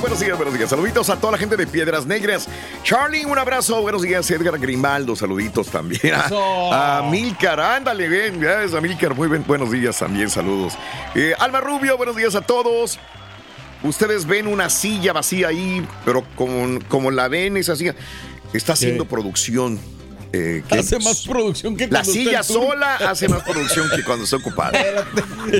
Buenos días, buenos días. Saluditos a toda la gente de Piedras Negras. Charlie, un abrazo. Buenos días, Edgar Grimaldo. Saluditos también. A, a Milcar, ándale, bien. Gracias a Milcar. Muy bien, buenos días también. Saludos. Eh, Alma Rubio, buenos días a todos. Ustedes ven una silla vacía ahí, pero como, como la ven esa silla, está haciendo producción. Eh, que- Hace más producción que la silla sola hace más producción que cuando está ocupada.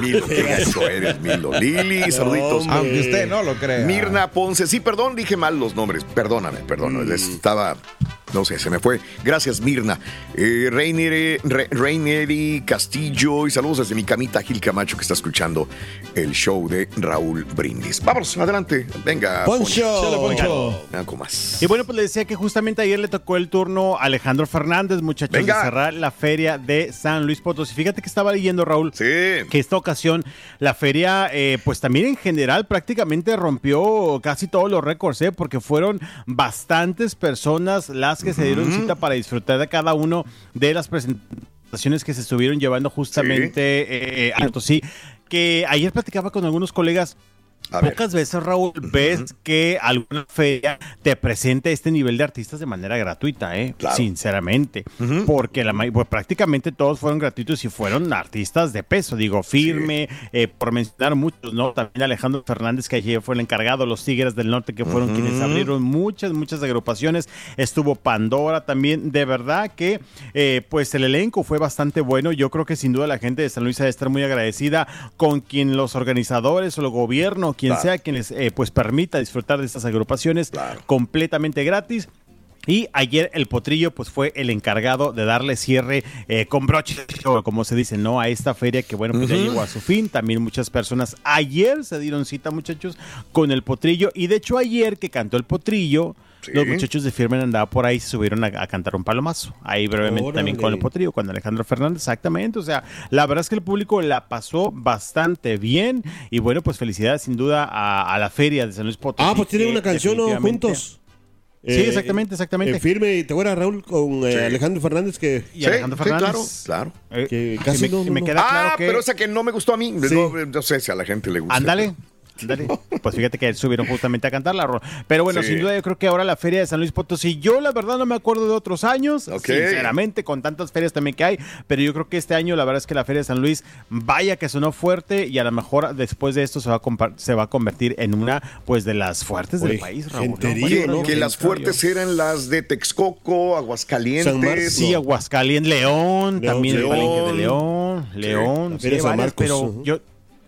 Milo, qué gacho eres, Milo. Lili, saluditos. Aunque usted no lo crea. Mirna Ponce, sí, perdón, dije mal los nombres. Perdóname, perdóname. Estaba, no sé, se me fue. Gracias, Mirna. Eh, Reiner, Re- Reineri Castillo y saludos desde mi camita Gil Camacho que está escuchando el show de Raúl Brindis. Vamos, adelante. Venga. Poncho. Poncho. Poncho. Venga, con más. Y bueno, pues le decía que justamente ayer le tocó el turno a Alejandro Fernández, muchachos, Venga. de cerrar la feria de San Luis Potosí. Fíjate que estaba leyendo, Raúl, Sí. que esta ocasión la feria, eh, pues también en general prácticamente rompió casi todos los récords, ¿eh? porque fueron bastantes personas las que se dieron cita para disfrutar de cada uno de las presentaciones que se estuvieron llevando justamente eh, a Potosí. Que ayer platicaba con algunos colegas A ver. Pocas veces, Raúl, ves que alguna feria te presente este nivel de artistas de manera gratuita, ¿eh? Claro. Sinceramente. Porque la, pues, prácticamente todos fueron gratuitos y fueron artistas de peso. Digo, firme, eh, por mencionar muchos, ¿no? También Alejandro Fernández, que ayer fue el encargado, los Tigres del Norte, que fueron quienes abrieron muchas, muchas agrupaciones. Estuvo Pandora también. De verdad que, eh, pues, el elenco fue bastante bueno. Yo creo que sin duda la gente de San Luis ha de estar muy agradecida con quien los organizadores o el gobierno, quien Claro. sea quien les eh, pues permita disfrutar de estas agrupaciones Claro. completamente gratis. Y ayer el Potrillo pues fue el encargado de darle cierre eh, con broche, como se dice, ¿no? A esta feria que bueno, pues ya llegó a su fin. También muchas personas ayer se dieron cita, muchachos, con el Potrillo. Y de hecho ayer que cantó el Potrillo, Sí. los muchachos de Firmen andaba por ahí y se subieron a, a cantar un palomazo. Ahí brevemente también con el. Potrillo, con Alejandro Fernández, exactamente. O sea, la verdad es que el público la pasó bastante bien. Y bueno, pues felicidades sin duda a, a la feria de San Luis Potosí. Ah, pues tienen una canción juntos. Sí, exactamente, exactamente. en firme, y te acuerdas, Raúl, con eh, Sí. Alejandro Fernández que... Y Alejandro sí, Fernández. claro, Eh, Que que casi me, no, me queda claro ah, que. pero esa que no me gustó a mí. Sí. No, no sé si a la gente le gusta. Ándale. Ándale. Pues fíjate que subieron justamente a cantar la rola. Pero bueno, Sí. sin duda yo creo que ahora la feria de San Luis Potosí, yo la verdad no me acuerdo de otros años, sinceramente, con tantas ferias también que hay, pero yo creo que este año la verdad es que la feria de San Luis, vaya que sonó fuerte y a lo mejor después de esto se va a, se va a convertir en una pues de las fuertes del Oye, país, Raúl. que las fuertes eran las de Texcoco, Aguascalientes. San Marcos. Sí, Aguascalientes, León, León, también el palenque de León, León, sí, varias, Marcos, pero yo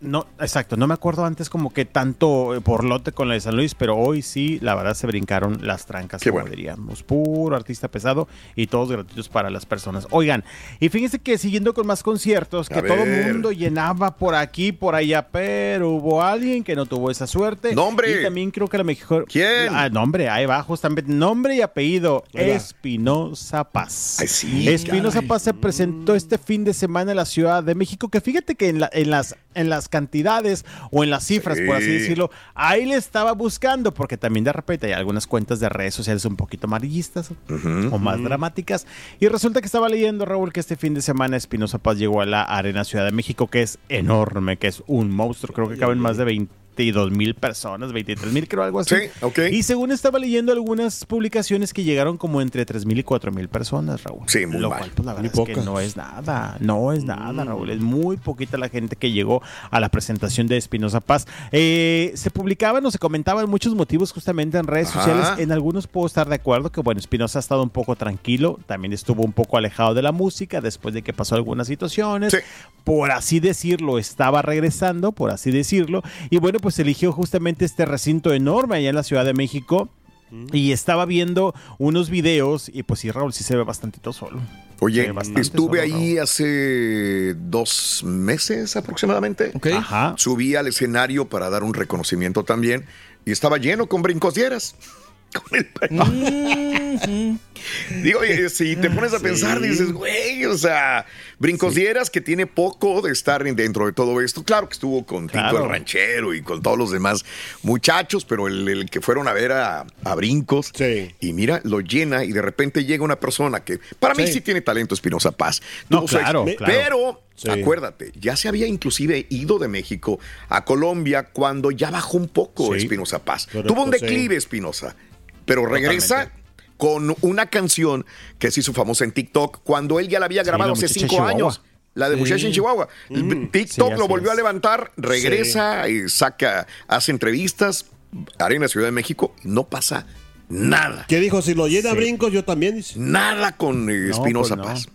no, exacto, no me acuerdo antes como que tanto eh, por lote con la de San Luis, pero hoy sí, la verdad se brincaron las trancas, Qué como bueno. diríamos. Puro artista pesado y todos gratuitos para las personas. Oigan, y fíjense que siguiendo con más conciertos, que todo el mundo llenaba por aquí, por allá, pero hubo alguien que no tuvo esa suerte. ¡Nombre! Y también creo que la mejor. ¿Quién? Ah, nombre, ahí va, justamente. Nombre y apellido. Espinosa Paz. Ay, sí, Espinosa Paz se presentó este fin de semana en la Ciudad de México, que fíjate que en, la- en las, en las cantidades o en las cifras, por así Sí. decirlo, ahí le estaba buscando, porque también de repente hay algunas cuentas de redes sociales un poquito amarillistas o más dramáticas. Y resulta que estaba leyendo, Raúl, que este fin de semana Espinosa Paz llegó a la Arena Ciudad de México, que es enorme, que es un monstruo. Creo que caben más de 22 mil personas, 23 mil, creo algo así. Sí, ok. Y según estaba leyendo algunas publicaciones que llegaron como entre 3 mil y 4 mil personas, Raúl. Sí, muy Lo mal. cual, pues, la Muy verdad es que pocas. no es nada, no es nada, Raúl. Es muy poquita la gente que llegó a la presentación de Espinosa Paz. Eh, se publicaban o se comentaban muchos motivos justamente en redes Ajá. sociales. En algunos puedo estar de acuerdo que, bueno, Espinosa ha estado un poco tranquilo, también estuvo un poco alejado de la música después de que pasó algunas situaciones. Sí. Por así decirlo, estaba regresando, por así decirlo. Y bueno, pues eligió justamente este recinto enorme allá en la Ciudad de México. Y estaba viendo unos videos y pues sí, Raúl, sí se ve bastantito solo. Oye, bastante estuve solo, ahí hace dos meses aproximadamente. Ok. Ajá. Subí al escenario para dar un reconocimiento también y estaba lleno con brincos dieras. Con el- Digo, oye, si te pones a pensar, dices, güey, o sea, brincos dieras que tiene poco de estar en- dentro de todo esto. Claro que estuvo con Tito Claro. el Ranchero y con todos los demás muchachos, pero el, el que fueron a ver a, a brincos. Sí. Y mira, lo llena y de repente llega una persona que para mí Sí. sí tiene talento, Espinosa Paz. No, claro, claro. Pero Sí. acuérdate, ya se había inclusive ido de México a Colombia cuando ya bajó un poco Sí. Espinosa Paz. Correcto, Tuvo un sí. declive Espinosa, pero regresa con una canción que se hizo famosa en TikTok cuando él ya la había grabado la hace cinco Chihuahua. años. La de Muchacha en Chihuahua. TikTok Sí, lo volvió a levantar, regresa y saca, hace entrevistas, Arena Ciudad de México, y no pasa nada. ¿Qué dijo? Si lo llena brincos, yo también. Nada con eh, Espinosa pues no. Paz.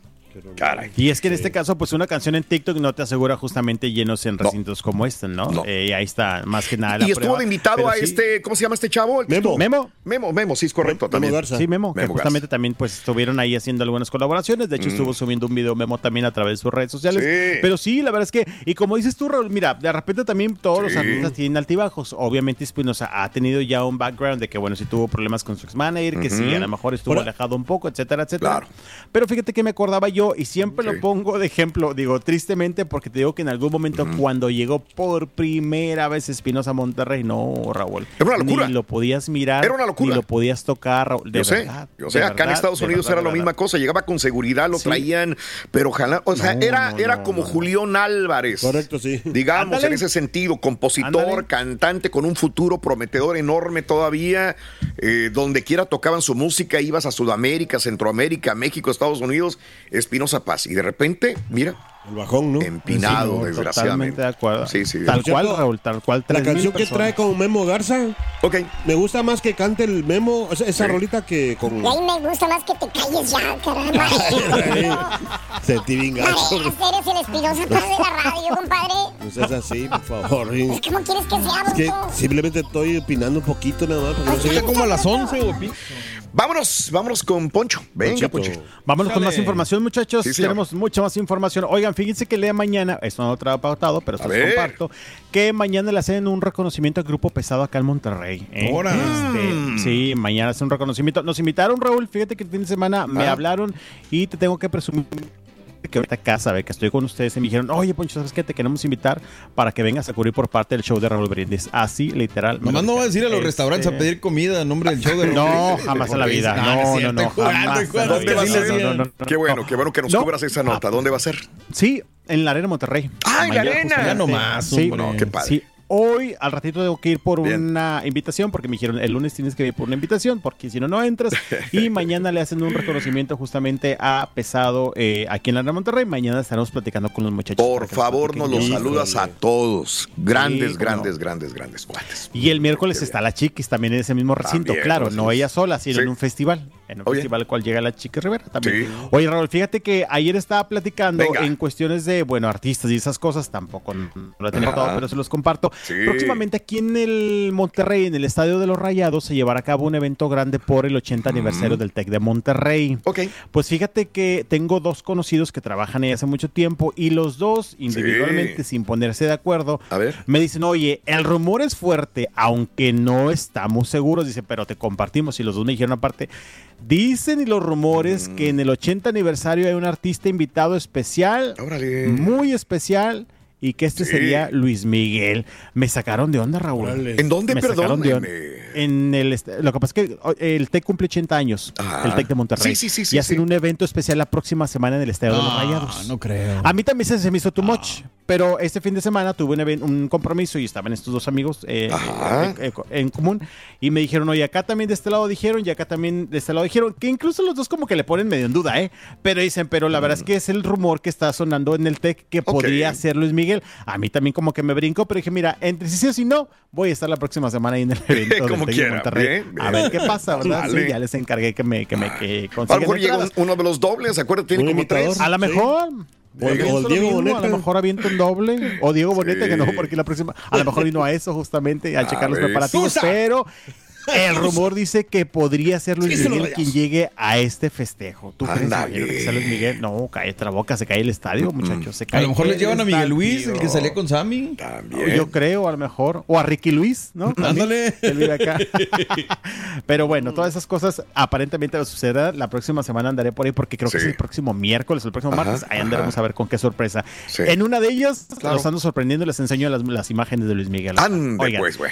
Caray. Y es que en este caso, pues una canción en TikTok no te asegura justamente llenos en recintos como este, ¿no? No. Eh, ahí está, más que nada. la Y estuvo prueba. de invitado a sí- este, ¿cómo se llama este chavo? Memo. Memo. Memo, Memo, sí, es correcto Memo también. Garza. Sí, Memo, que justamente Garza. también pues estuvieron ahí haciendo algunas colaboraciones. De hecho, estuvo subiendo un video Memo también a través de sus redes sociales. Sí. Pero sí, la verdad es que, y como dices tú, Raúl, mira, de repente también todos los artistas tienen altibajos. Obviamente Espinosa ha tenido ya un background de que, bueno, si tuvo problemas con su ex-manager, que sí, a lo mejor estuvo Ahora- alejado un poco, etcétera, etcétera. Claro. Pero fíjate que me acordaba yo, y siempre Sí. lo pongo de ejemplo, digo, tristemente, porque te digo que en algún momento cuando llegó por primera vez Espinosa a Monterrey, no, Raúl. Era una locura. Ni lo podías mirar, Era una locura. ni lo podías tocar, Raúl. De yo sé, yo sé, acá en Estados Unidos verdad, era la misma cosa, llegaba con seguridad, lo Sí. traían, pero ojalá, o sea, No, era, no, era no, como no. Julián Álvarez. Correcto, sí. Digamos, Ándale. en ese sentido, compositor, Ándale. cantante con un futuro prometedor enorme todavía, eh, donde quiera tocaban su música, ibas a Sudamérica, Centroamérica, México, Estados Unidos, Espinosa Y de repente, mira, El bajón, ¿no? empinado, Sí, no, desgraciadamente. De acuerdo. Sí, sí. Tal Por cual, Raúl, tal cual. La 3,000 canción que trae con Memo Garza, Ok, me gusta más que cante el Memo, esa, esa Sí. rolita que con... Y ahí me gusta más que te calles ya, caramba. Sentí bien gacho. Parejas, eres el espinosa paz de la radio, compadre. Pues es así, por favor. ¿Cómo quieres que sea, Es que simplemente estoy opinando un poquito nada más. porque no sé- Está como a las 11, güey. vámonos, vámonos con Poncho. Venga. Poncho. Vámonos con más información, muchachos. Tenemos mucha más información. Oigan, fíjense que lea mañana, esto no lo trae pautado, pero se los comparto, que mañana le hacen un reconocimiento al grupo pesado acá en Monterrey. ¿eh? Este, sí, mañana hacen un reconocimiento. Nos invitaron, Raúl, fíjate que el fin de semana me Ah. hablaron y te tengo que presumir que ahorita acá sabe que estoy con ustedes y me dijeron, oye Poncho, ¿sabes qué? Te queremos invitar para que vengas a cubrir por parte del show de Raúl Brindis. Así, literal. Nomás no va a decir a los Este, restaurantes a pedir comida en nombre del show de No, jamás en la vida. Ah, No, no, no, jamás. ¿Dónde va a vida. ser? No, no, no, no, Qué bueno, no. qué bueno que nos No. cubras esa nota. ¿Dónde va a ser? Sí, en la Arena Monterrey. ¡Ah, en la arena! Ya nomás, Sí. No, qué padre. sí. Hoy al ratito tengo que ir por Bien. una invitación porque me dijeron el lunes tienes que ir por una invitación porque si no no entras y mañana le hacen un reconocimiento justamente a Pesado eh, aquí en la Arena Monterrey. Mañana estaremos platicando con los muchachos. Por favor, nos los saludas a todos. Grandes, Sí, grandes, no. grandes, grandes cuates. Y el miércoles está la Chiquis también en ese mismo recinto. También, claro, no ella sola, sino Sí. en un festival. En un Oye. festival al cual llega la Chica Rivera también. Sí. Oye, Raúl, fíjate que ayer estaba platicando Venga. en cuestiones de, bueno, artistas y esas cosas, tampoco no lo he tenido Ajá. todo, pero se los comparto. Sí. Próximamente aquí en el Monterrey, en el Estadio de los Rayados, se llevará a cabo un evento grande por el 80 aniversario del TEC de Monterrey. Ok. Pues fíjate que tengo dos conocidos que trabajan ahí hace mucho tiempo y los dos individualmente, sin ponerse de acuerdo, A ver. me dicen, oye, el rumor es fuerte, aunque no estamos seguros, dice, pero te compartimos y los dos me dijeron aparte. Dicen y los rumores Mm. que en el 80 aniversario hay un artista invitado especial, Órale. muy especial, y que este Sí. sería Luis Miguel. Me sacaron de onda, Raúl. Órale. ¿En dónde, Me perdón? En, eh, En el, lo que pasa es que oh, el TEC cumple 80 años, Ah. el TEC de Monterrey. Sí, sí, sí, y hacen un evento especial la próxima semana en el Estadio de los Ah, Rayados. no creo. A mí también se, se me hizo too much, pero este fin de semana tuve un, even- un compromiso y estaban estos dos amigos eh, eh, eh, en común y me dijeron, oye, acá también de este lado dijeron y acá también de este lado dijeron, que incluso los dos como que le ponen medio en duda, ¿eh? Pero dicen, pero la verdad es que es el rumor que está sonando en el TEC que podría ser Luis Miguel. A mí también como que me brincó, pero dije, mira, entre sí sí o sí no, voy a estar la próxima semana ahí en el evento Como TEC de quiera, Monterrey. bien, A ver qué pasa, ¿verdad? Dale. Sí, ya les encargué que me, que me que A lo consigan mejor llega uno de los dobles, acuérdate, tiene como tres. A lo Sí. mejor. O el- Pienso o el lo Diego mismo, Boneta. A lo mejor aviento un doble. O Diego Boneta, Sí. que no, porque la próxima. A lo mejor vino a eso justamente, a, A checar los preparativos. Susa. Pero el rumor dice que podría ser Luis Sí, Miguel quien llegue a este festejo. ¿Tú crees que sea Luis Miguel? No, cae la boca, se cae el estadio, muchachos. Se cae A lo mejor les el llevan a Miguel Luis, el que salía con Sammy. También. Yo creo, a lo mejor. O a Ricky Luis, ¿no? Ándale. que él vive acá. Pero bueno, todas esas cosas aparentemente sucederán. La próxima semana andaré por ahí porque creo que es el próximo miércoles o el próximo Ajá, martes. Ahí ajá. andaremos a ver con qué sorpresa. Sí. En una de ellas Claro. los ando sorprendiendo y les enseño las, las imágenes de Luis Miguel. Ande, Oigan, pues, güey.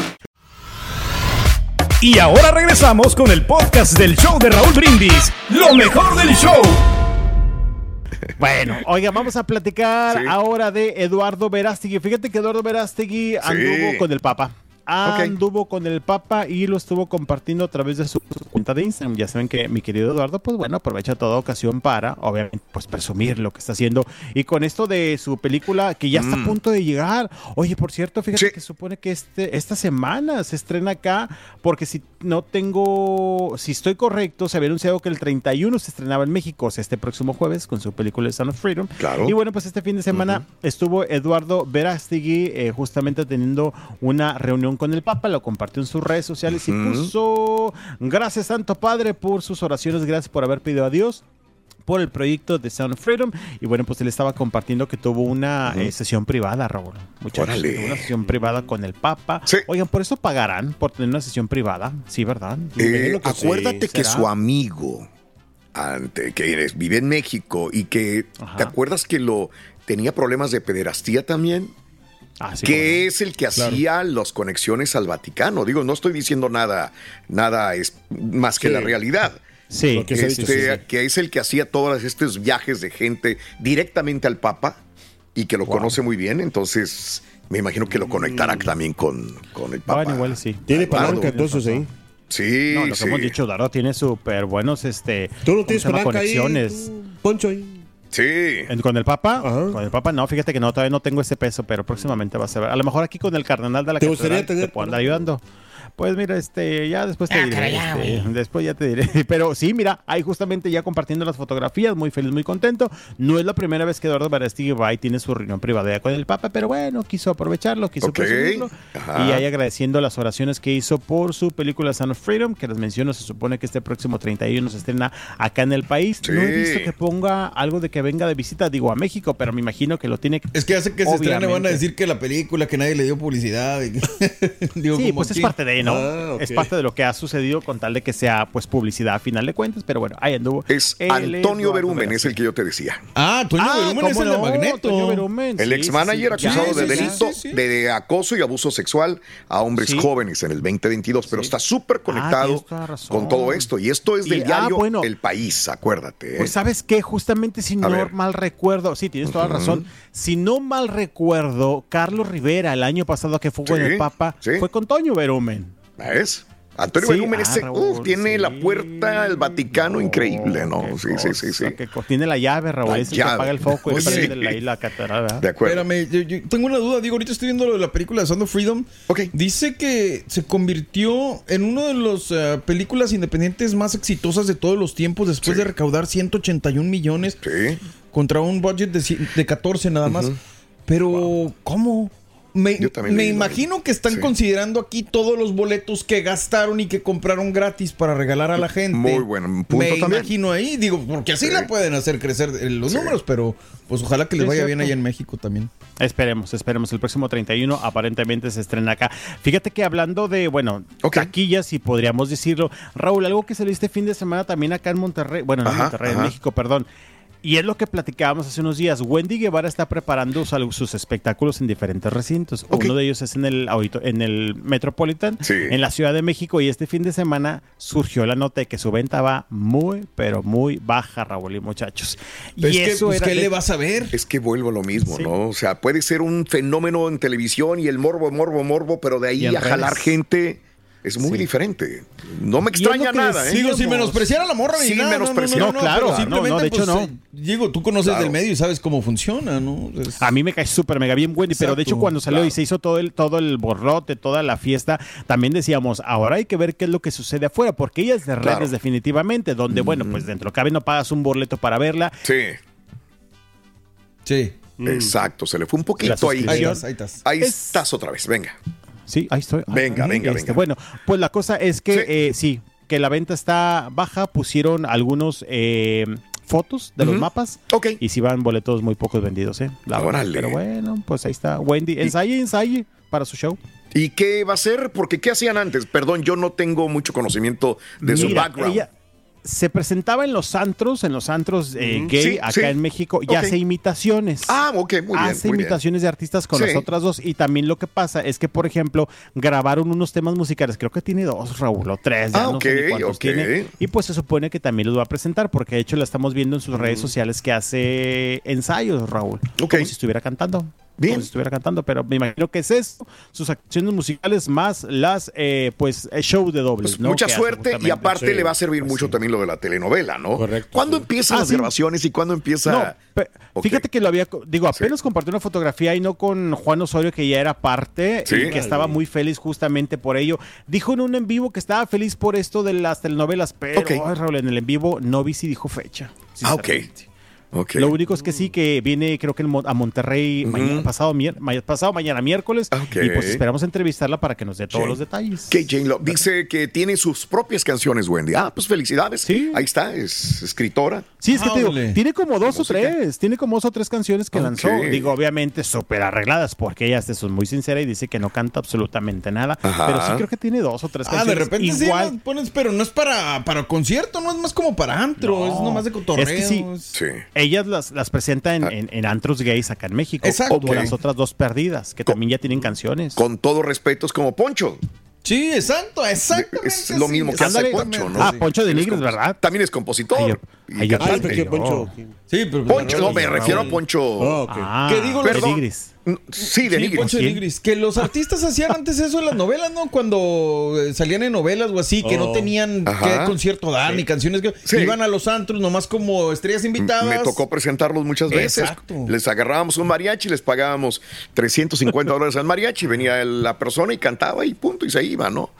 Y ahora regresamos con el podcast del show de Raúl Brindis. Lo mejor del show. Bueno, oiga, vamos a platicar Sí. ahora de Eduardo Verástegui. Fíjate que Eduardo Verástegui anduvo con el Papa. Anduvo con el Papa y lo estuvo compartiendo a través de su cuenta de Instagram. Ya saben que mi querido Eduardo, pues bueno, aprovecha toda ocasión para, obviamente, pues presumir lo que está haciendo. Y con esto de su película que ya está a punto de llegar. Oye, por cierto, fíjate Mm. Sí. que supone que este, esta semana se estrena acá, porque si no tengo, si estoy correcto, se había anunciado que el 31 se estrenaba en México, o sea, este próximo jueves con su película Son of Freedom. Claro. Y bueno, pues este fin de semana estuvo Eduardo Verástegui eh, justamente teniendo una reunión con el Papa, lo compartió en sus redes sociales y puso, gracias Santo Padre por sus oraciones, gracias por haber pedido a Dios por el proyecto de Sound Freedom. Y bueno, pues él estaba compartiendo que tuvo una eh, sesión privada, Raúl. Muchachos, tuvo una sesión privada con el Papa. Sí. Oigan, por eso pagarán por tener una sesión privada. Sí, ¿verdad? Eh, que acuérdate sí. que su amigo, ante, que vive en México y que, Ajá. ¿te acuerdas que lo tenía problemas de pederastía también? Ah, sí, que es el que hacía las conexiones al Vaticano. Digo, no estoy diciendo nada, nada es más que Sí. la realidad. Sí. Que dicho, Este, sí, sí. Que es el que hacía todos estos viajes de gente directamente al Papa y que lo conoce muy bien. Entonces, me imagino que lo conectará también con, con el Papa. Bueno, igual sí. Tiene palanca entonces ahí. Sí, No, lo que sí. hemos dicho, Eduardo tiene súper buenos, este, Tú no ¿cómo tienes ahí. conexiones. tú, Poncho ahí. Sí. ¿En- ¿Con el Papa? Ajá. Con el Papa no, fíjate que no, todavía no tengo ese peso, pero próximamente va a ser. A lo mejor aquí con el cardenal de la ¿Te catedral gustaría tener- te puedo andar ayudando. Pues mira, este, ya después te Ah, diré. este, después ya te diré. Pero sí, mira, ahí justamente ya compartiendo las fotografías, muy feliz, muy contento. No es la primera vez que Eduardo Barastigui va y tiene su reunión privada con el Papa, pero bueno, quiso aprovecharlo, quiso Ok, presumirlo. ajá. Y ahí agradeciendo las oraciones que hizo por su película Son of Freedom, que les menciono, se supone que este próximo 31 se estrena acá en el país. No he visto que ponga algo de que venga de visita, digo, a México, pero me imagino que lo tiene que... Es que hace que se estrene van a Obviamente. decir que la película, que nadie le dio publicidad. y- Digo, Sí, como pues es parte de, ¿no? Ah, ok. Es parte de lo que ha sucedido con tal de que sea pues publicidad a final de cuentas, pero bueno, ahí anduvo. Es Él Antonio Eduardo Berumen, es el que yo te decía. Ah, Toño Ah, Berumen es ¿cómo el de? Magneto. Berumen, El sí, ex sí, manager sí. acusado de delito sí, sí. de acoso y abuso sexual a hombres Sí. jóvenes en el 2022, pero está súper conectado razón. con todo esto. Y esto es del Y- ah, diario bueno. El País, acuérdate. ¿eh? Pues sabes qué, justamente si no mal recuerdo, sí, tienes toda la razón, si no mal recuerdo, Carlos Rivera el año pasado que fue con Sí, el Papa, sí. fue con Toño Berumen. ¿Ves? Antonio Sí, Berumen ah, ese, Raúl, uf, tiene sí. la puerta al Vaticano increíble, ¿no? Sí, sí, sí, sí. tiene la llave, Raúl, La es el que llave. apaga el foco y prende la, ahí la catedral, ¿verdad? De acuerdo. Espérame, yo, yo tengo una duda. Digo, ahorita estoy viendo lo de la película de Sound of Freedom. Ok. Dice que se convirtió en una de las eh, películas independientes más exitosas de todos los tiempos después Sí. de recaudar 181 millones Sí. contra un budget de, de 14 nada más. Pero, ¿cómo? Me, Yo también me imagino que están Sí. considerando aquí todos los boletos que gastaron y que compraron gratis para regalar a la gente. Muy buen punto Me también. imagino ahí, digo, porque así Sí. la pueden hacer crecer eh, los Sí. números, pero pues ojalá que les vaya bien allá en México también. Esperemos, esperemos. El próximo 31 aparentemente se estrena acá. Fíjate que hablando de, bueno, taquillas, si podríamos decirlo. Raúl, algo que salió este fin de semana también acá en Monterrey, bueno, no en Ajá, Monterrey, ajá. en México, perdón. Y es lo que platicábamos hace unos días. Wendy Guevara está preparando sus, sus espectáculos en diferentes recintos. Uno de ellos es en el, audito- en el Metropolitan, Sí. en la Ciudad de México. Y este fin de semana surgió la nota de que su venta va muy, pero muy baja, Raúl y muchachos. Y es que, eso pues, era ¿qué de- le vas a ver? Es que vuelvo a lo mismo, Sí. ¿no? O sea, puede ser un fenómeno en televisión y el morbo, morbo, morbo, pero de ahí a jalar gente es muy Sí. diferente. No me extraña nada, ¿eh? Digo, Decíamos. menospreciar a la morra ni Sin nada, no, menospreciar. No, no, No, claro, simplemente, no, de hecho, pues, no. eh, Digo, tú conoces Claro. del medio y sabes cómo funciona, ¿no? Es- A mí me cae súper mega bien Wendy, pero de hecho cuando salió y se hizo todo el, todo el borrote, toda la fiesta, también decíamos, ahora hay que ver qué es lo que sucede afuera, porque ella es de redes Claro. definitivamente, donde, bueno, pues dentro de lo que cabe no pagas un boleto para verla. Sí, Sí. exacto. Se le fue un poquito ahí. Ahí estás, ahí estás. Ahí Es- estás otra vez, venga. Sí, ahí estoy. Ah, Venga, venga, este, venga. Bueno, pues la cosa es que Sí. eh, sí, que la venta está baja, pusieron algunos eh, fotos de los mapas. Ok. Y si van boletos muy pocos vendidos, ¿eh? La verdad. Pero bueno, pues ahí está. Wendy, ensaye, ensaye para su show. ¿Y qué va a ser? Porque ¿qué hacían antes? Perdón, yo no tengo mucho conocimiento de su background. ella se presentaba en los antros, en los antros eh, gay Sí, acá sí. en México y hace imitaciones. Ah, ok, muy bien. hace muy bien. imitaciones de artistas con Sí. las otras dos. Y también lo que pasa es que, por ejemplo, grabaron unos temas musicales. Creo que tiene dos, Raúl, o tres. Ya Ah, no sé ni ok, cuántos ok. tiene. Y pues se supone que también los va a presentar, porque de hecho la estamos viendo en sus redes sociales que hace ensayos, Raúl. Como si estuviera cantando. Bien. Como si estuviera cantando, pero me imagino que es eso, sus acciones musicales más las, eh, pues, eh, show de doble. Pues mucha suerte y aparte le va a servir mucho también lo de la telenovela, ¿no? Correcto, ¿Cuándo sí. empiezan Ah, las sí. grabaciones y cuándo empieza? No, fíjate que lo había, digo, apenas compartió una fotografía y no con Juan Osorio, que ya era parte Sí. y que estaba muy feliz justamente por ello. Dijo en un en vivo que estaba feliz por esto de las telenovelas, pero Raúl, en el en vivo no vi si dijo fecha. Ah, ok. Lo único es que sí, que viene creo que a Monterrey mañana, pasado, mier- ma- pasado mañana miércoles y pues esperamos entrevistarla para que nos dé todos Sí. los detalles. Que Jane Love dice que tiene sus propias canciones, Wendy. Ah, pues felicidades. Sí. Ahí está, es escritora. Sí, es que te digo, Ándale. tiene como dos o tres, tiene como dos o tres canciones que lanzó. Digo, obviamente súper arregladas, porque ella es muy sincera y dice que no canta absolutamente nada. Ajá. Pero sí creo que tiene dos o tres Ah, de canciones. repente sí Igual. las pones, pero no es para, para concierto, no es más como para antro, No, es nomás de cotorreo. es que sí. Sí. Ellas las, las presenta en, en- en antros gays acá en México. Exacto. Como las otras dos perdidas, que también ya tienen canciones. Con todo respeto, es como Poncho. Sí, exacto, exactamente. Es lo sí, mismo que hace. Poncho, ¿no? Ah, Poncho de Él es Nigris, compo- ¿verdad? También es compositor. Ay, yo- y Ah, cantante. pensé que Poncho. Sí, pero Poncho, no, me refiero a Poncho. Ah, ok. Ah, ¿Qué digo, de los- Nigris. Mm, Sí, de Sí, Nigris. Poncho de. Nigris. Que los artistas hacían antes eso en las novelas, ¿no? Cuando eh, salían en novelas o así, que no Oh. tenían Ajá. qué concierto dar ni canciones que Sí. iban a los antros nomás como estrellas invitadas. Me tocó presentarlos muchas veces. Exacto. Les agarrábamos un mariachi, les pagábamos 350 dólares al mariachi, venía la persona y cantaba y punto, y se iba, ¿no?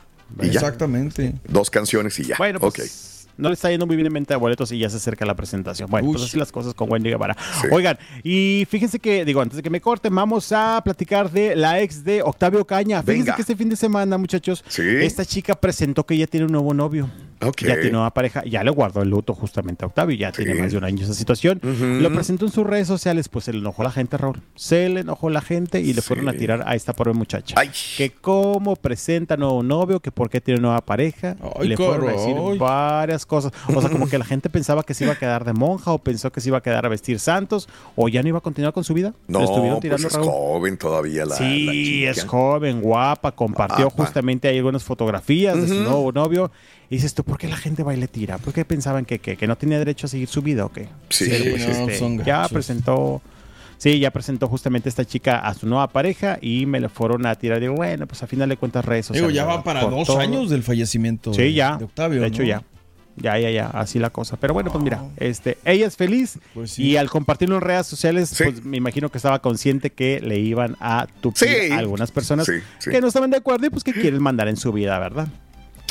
Y ya. Exactamente. Dos canciones y ya. Bueno, pues Ok. No le está yendo muy bien en venta de boletos y ya se acerca la presentación. Bueno, Uy. pues así las cosas con Wendy Guevara. Sí. Oigan, y fíjense que, digo, antes de que me corten, vamos a platicar de la ex de Octavio Caña. Fíjense Venga. que este fin de semana, muchachos, Sí. esta chica presentó que ya tiene un nuevo novio. Ya tiene nueva pareja, ya le guardó el luto justamente a Octavio, ya Sí. tiene más de un año esa situación. Lo presentó en sus redes sociales, pues se le enojó la gente, Raúl. Se le enojó la gente y le Sí. fueron a tirar a esta pobre muchacha. Ay. Que cómo presenta nuevo novio, que por qué tiene nueva pareja. Ay, le fueron a decir varias cosas. O sea, como que la gente pensaba que se iba a quedar de monja o pensó que se iba a quedar a vestir santos o ya no iba a continuar con su vida. Le No, pues es Raúl. joven todavía la Sí, la chica. es joven, guapa, compartió justamente ahí algunas fotografías de su nuevo novio. Y dices tú, ¿por qué la gente va y le tira? ¿Por qué pensaban que, que, que no tenía derecho a seguir su vida o qué? Sí, Pero, pues, este, son ya presentó, sí, ya presentó justamente esta chica a su nueva pareja y me le fueron a tirar. Digo, bueno, pues a final de cuentas redes Digo, sociales. ya va para dos todo. años del fallecimiento Sí, ya. de Octavio. De hecho, ¿no? ya. Ya, ya, ya, así la cosa. Pero bueno, pues mira, este, ella es feliz Pues sí. y al compartirlo en redes sociales, Sí. pues me imagino que estaba consciente que le iban a tupir Sí. a algunas personas Sí, sí. que no estaban de acuerdo y pues que quieren mandar en su vida, ¿verdad?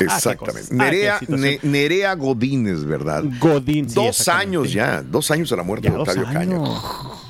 Exactamente. Ah. Ah, Nerea. Ne- Godínez, ¿verdad? Godín. sí, dos años ya, dos años de la muerte Ya de dos Octavio Caña. años.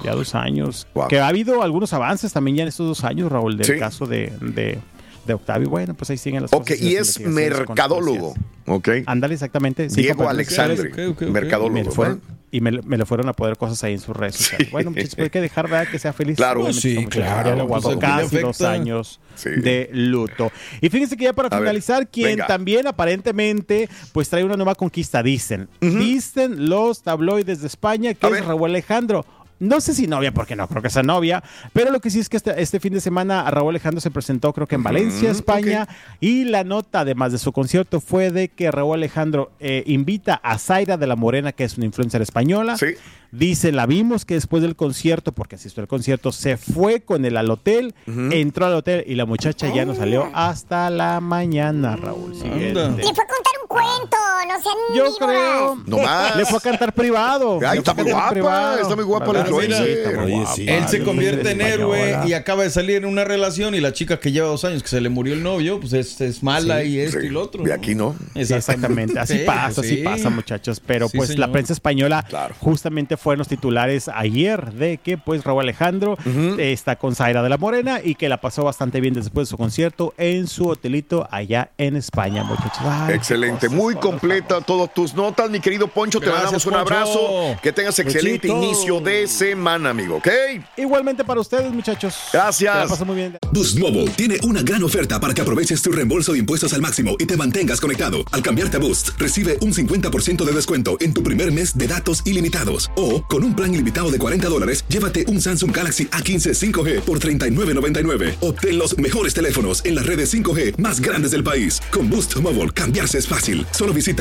Ya dos años. Wow. Que ha habido algunos avances también ya en estos dos años, Raúl, del Sí. caso de, de, de Octavio. Bueno, pues ahí siguen las Ok, cosas. y las es mercadólogo. ¿ok? Ándale, exactamente. Sí, Diego. Alexandre, Ok, ok, ok. Y me, mercadólogo. fueron, ¿verdad? y me, me le fueron a poder cosas ahí en sus redes sociales. Bueno, muchachos, pues hay que dejar ¿verdad? que sea feliz. Claro. Obviamente, Sí, claro, pues, guardó ¿a quién le casi dos años Sí. de luto. Y fíjense que ya para A ver, finalizar, quien venga. también aparentemente pues trae una nueva conquista, dicen. Dicen los tabloides de España que A es ver. Raúl Alejandro. No sé si novia, porque no creo que sea novia, pero lo que sí es que este, este fin de semana Raúl Alejandro se presentó creo que en Valencia, España, y la nota además de su concierto fue de que Raúl Alejandro eh, invita a Zaira de la Morena, que es una influencer española. Sí. Dice, la vimos que después del concierto, porque asistió al concierto, se fue con él al hotel, entró al hotel y la muchacha ya no salió hasta la mañana, Raúl. Siguiente. Anda. Le fue a contar un cuento, no sean Yo creo. No más. Le fue a cantar privado. Ay, está fue muy guapa, está muy guapa la sí. Él se convierte en héroe y acaba de salir en una relación y la chica que lleva dos años que se le murió el novio, pues es, es mala y esto Sí. y lo otro. De aquí no. Exactamente. Así Sí, pasa, así sí. pasa, muchachos. Pero Sí, pues señor. la prensa española Claro. justamente fueron los titulares ayer de que pues Raúl Alejandro está con Zaira de la Morena y que la pasó bastante bien después de su concierto en su hotelito allá en España, muchachos. Ay, Excelente, muy por completa todas tus notas, mi querido Poncho. Te mandamos un Poncho. abrazo. Que tengas excelente inicio de semana, amigo, ¿ok? Igualmente para ustedes, muchachos. Gracias. Muy bien. Boost Mobile tiene una gran oferta para que aproveches tu reembolso de impuestos al máximo y te mantengas conectado. Al cambiarte a Boost, recibe un 50% de descuento en tu primer mes de datos ilimitados. O, con un plan ilimitado de 40 dólares, llévate un Samsung Galaxy A15 5G por $39.99. Obtén los mejores teléfonos en las redes 5G más grandes del país. Con Boost Mobile, cambiarse es fácil. Solo visita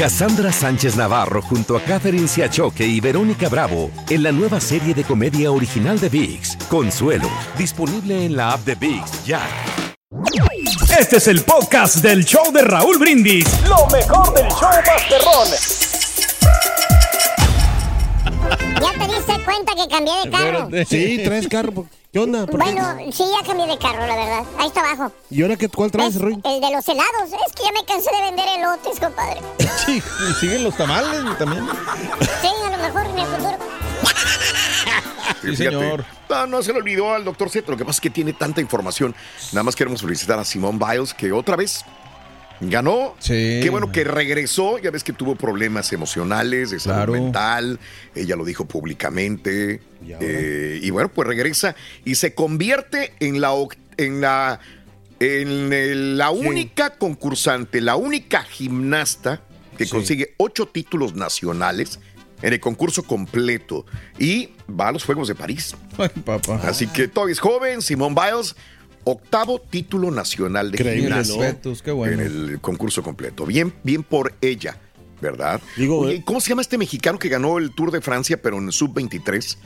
Cassandra Sánchez Navarro junto a Catherine Siachoque y Verónica Bravo en la nueva serie de comedia original de VIX, Consuelo, disponible en la app de VIX ya. Este es el podcast del show de Raúl Brindis. Lo mejor del show Masterrón. ¿Ya te diste cuenta que cambié de carro? Sí, traes carro. ¿por- ¿Qué onda? ¿Por qué? Bueno, sí, ya cambié de carro, la verdad. Ahí está abajo. ¿Y ahora qué, cuál traes. Rui? El de los helados. Es que ya me cansé de vender elotes, compadre. Sí, y siguen los tamales también. Sí, a lo mejor en el futuro. Sí, señor. No, no se le olvidó al doctor Z. Lo que pasa es que tiene tanta información. Nada más queremos felicitar a Simón Biles, que otra vez ganó. Sí. Qué bueno que regresó. Ya ves que tuvo problemas emocionales, de salud Claro. mental. Ella lo dijo públicamente. ¿Y? Eh, y bueno, pues regresa y se convierte en la, en la, en la única concursante, la única gimnasta que Sí. consigue ocho títulos nacionales en el concurso completo y va a los Juegos de París. Ay, papá. Así que todavía es joven, Simón Biles, octavo título nacional de gimnasia bueno. en el concurso completo. Bien, bien por ella. ¿verdad? Digo, Oye, eh. ¿cómo se llama este mexicano que ganó el Tour de Francia, pero en sub-23?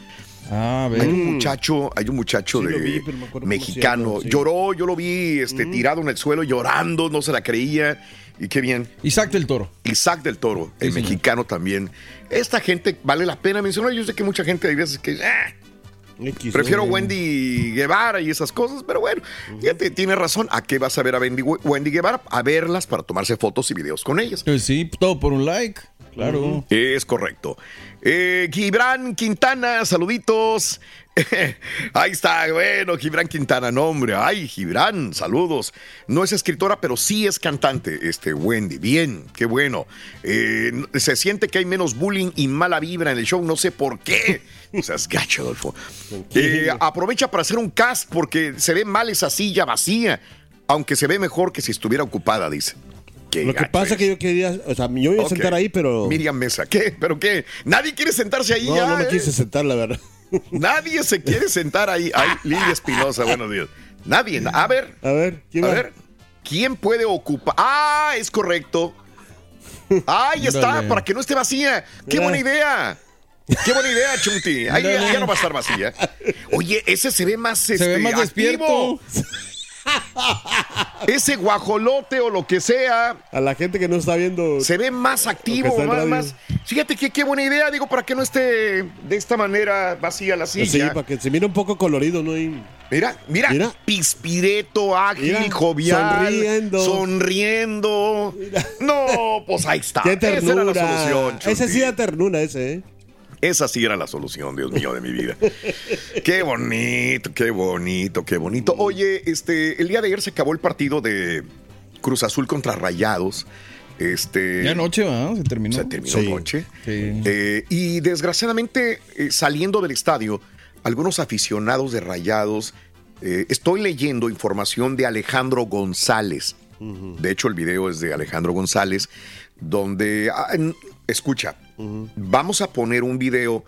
Ah. Hay un muchacho, hay un muchacho Sí de vi, me mexicano. sí. Lloró, yo lo vi este, tirado en el suelo llorando, no se la creía. Y qué bien. Isaac del Toro. Isaac del Toro, el señor. mexicano también. Esta gente vale la pena mencionar. Yo sé que mucha gente hay veces que ah, X, prefiero. Wendy Guevara y esas cosas, pero bueno, fíjate, tiene razón. ¿A qué vas a ver a Wendy, Wendy Guevara? A verlas para tomarse fotos y videos con ellas. Pues sí, todo por un like. Claro. Es correcto. Eh, Gibran Quintana, saluditos. Ahí está, bueno, Gibran Quintana, nombre. Ay, Gibran, saludos. No es escritora, pero sí es cantante, este Wendy. Bien, qué bueno. Eh, se siente que hay menos bullying y mala vibra en el show, no sé por qué. O sea, es gacho, Adolfo. Eh, aprovecha para hacer un cast porque se ve mal esa silla vacía, aunque se ve mejor que si estuviera ocupada, dice. Qué Lo que pasa es que yo quería, o sea, yo iba a sentar ahí, pero Miriam Mesa, ¿qué? ¿Pero qué? Nadie quiere sentarse ahí no, ya. no me ¿eh? quise sentar, la verdad. Nadie se quiere sentar ahí. Ay, Lidia Espinosa, buenos días. Nadie. A ver, A ver, ¿quién a va? ver. ¿Quién puede ocupar? Ah, es correcto. Ahí está, para que no esté vacía. Qué buena idea. Qué buena idea, Chunti. Ahí ya, no va a estar vacía. Oye, ese se ve más Se este, ve más activo. despierto. Ese guajolote o lo que sea. A la gente que no está viendo. se ve más activo, más, más. Fíjate que qué buena idea, digo, para que no esté de esta manera vacía la Sí, silla. para que se mire un poco colorido, ¿no? Y- Mira, mira, Mira. pispireto, ágil, Mira, jovial, sonriendo. sonriendo. No, pues ahí está. ¡Qué Esa era ternura! la solución. Ese sí da ternura, ese, ¿eh? Esa sí era la solución, Dios mío, de mi vida. qué bonito, qué bonito, qué bonito. Oye, este, el día de ayer se acabó el partido de Cruz Azul contra Rayados. Este, Ya. Se terminó. se terminó Sí. noche. Sí. Eh, y desgraciadamente, eh, saliendo del estadio, algunos aficionados de Rayados, eh, estoy leyendo información de Alejandro González. De hecho, el video es de Alejandro González, donde, ah, vamos a poner un video,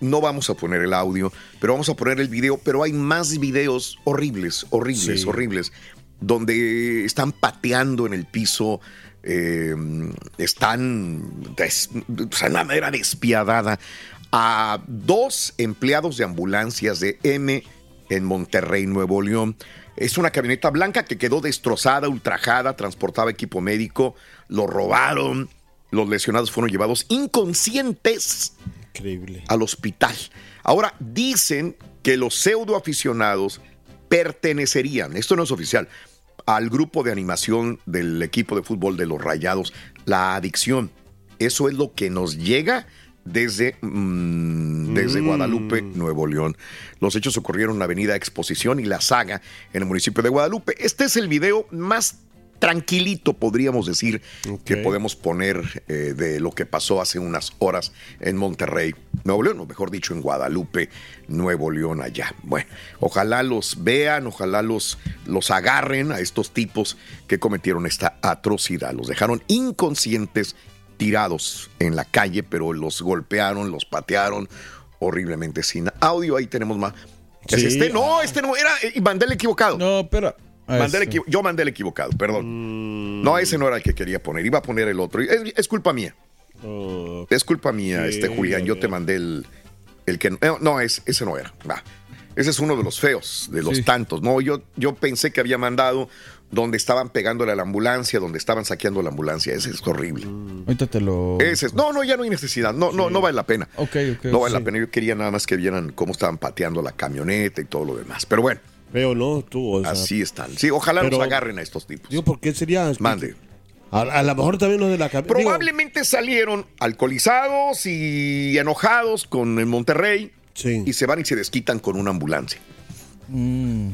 no vamos a poner el audio, pero vamos a poner el video, pero hay más videos horribles, horribles, Sí. horribles, donde están pateando en el piso, eh, están des- o sea, de una manera despiadada a dos empleados de ambulancias de M en Monterrey, Nuevo León. Es una camioneta blanca que quedó destrozada, ultrajada, transportaba equipo médico, lo robaron, los lesionados fueron llevados inconscientes Increíble. al hospital. Ahora dicen que los pseudo aficionados pertenecerían, esto no es oficial, al grupo de animación del equipo de fútbol de los Rayados, la adicción. Eso es lo que nos llega desde, mm, desde Guadalupe, Nuevo León. Los hechos ocurrieron en la avenida Exposición y La Saga, en el municipio de Guadalupe. Este es el video más tranquilito, podríamos decir, que podemos poner eh, de lo que pasó hace unas horas en Monterrey, Nuevo León, o mejor dicho, en Guadalupe, Nuevo León, allá. Bueno, ojalá los vean, ojalá los, los agarren a estos tipos que cometieron esta atrocidad. Los dejaron inconscientes, tirados en la calle, pero los golpearon, los patearon horriblemente sin audio. Ahí tenemos más. ¿Es Sí. este? No, este no era. eh, mandé el equivocado. No, espera. Ah, Mandé el yo mandé el equivocado, perdón. Mm. No, ese no era el que quería poner. Iba a poner el otro. Es, es culpa mía. Oh, Es culpa mía, este Julián. Yo te mandé el, el que. No, no, es, ese no era. Va. Ese es uno de los feos, de los Sí. tantos. No, yo, yo pensé que había mandado donde estaban pegándole a la ambulancia, donde estaban saqueando la ambulancia. Ese es horrible. Ahorita te lo. Ese es. No, no, ya no hay necesidad. No, no, no vale la pena. Ok, ok. No vale sí. la pena. Yo quería nada más que vieran cómo estaban pateando la camioneta y todo lo demás. Pero bueno, Feo, ¿no? Tú, o sea, así están. Sí, ojalá pero- los agarren a estos tipos. Digo, ¿por qué sería? Mande. A, a lo mejor también los de la cabina. Probablemente salieron alcoholizados y enojados con el Monterrey Sí. y se van y se desquitan con una ambulancia.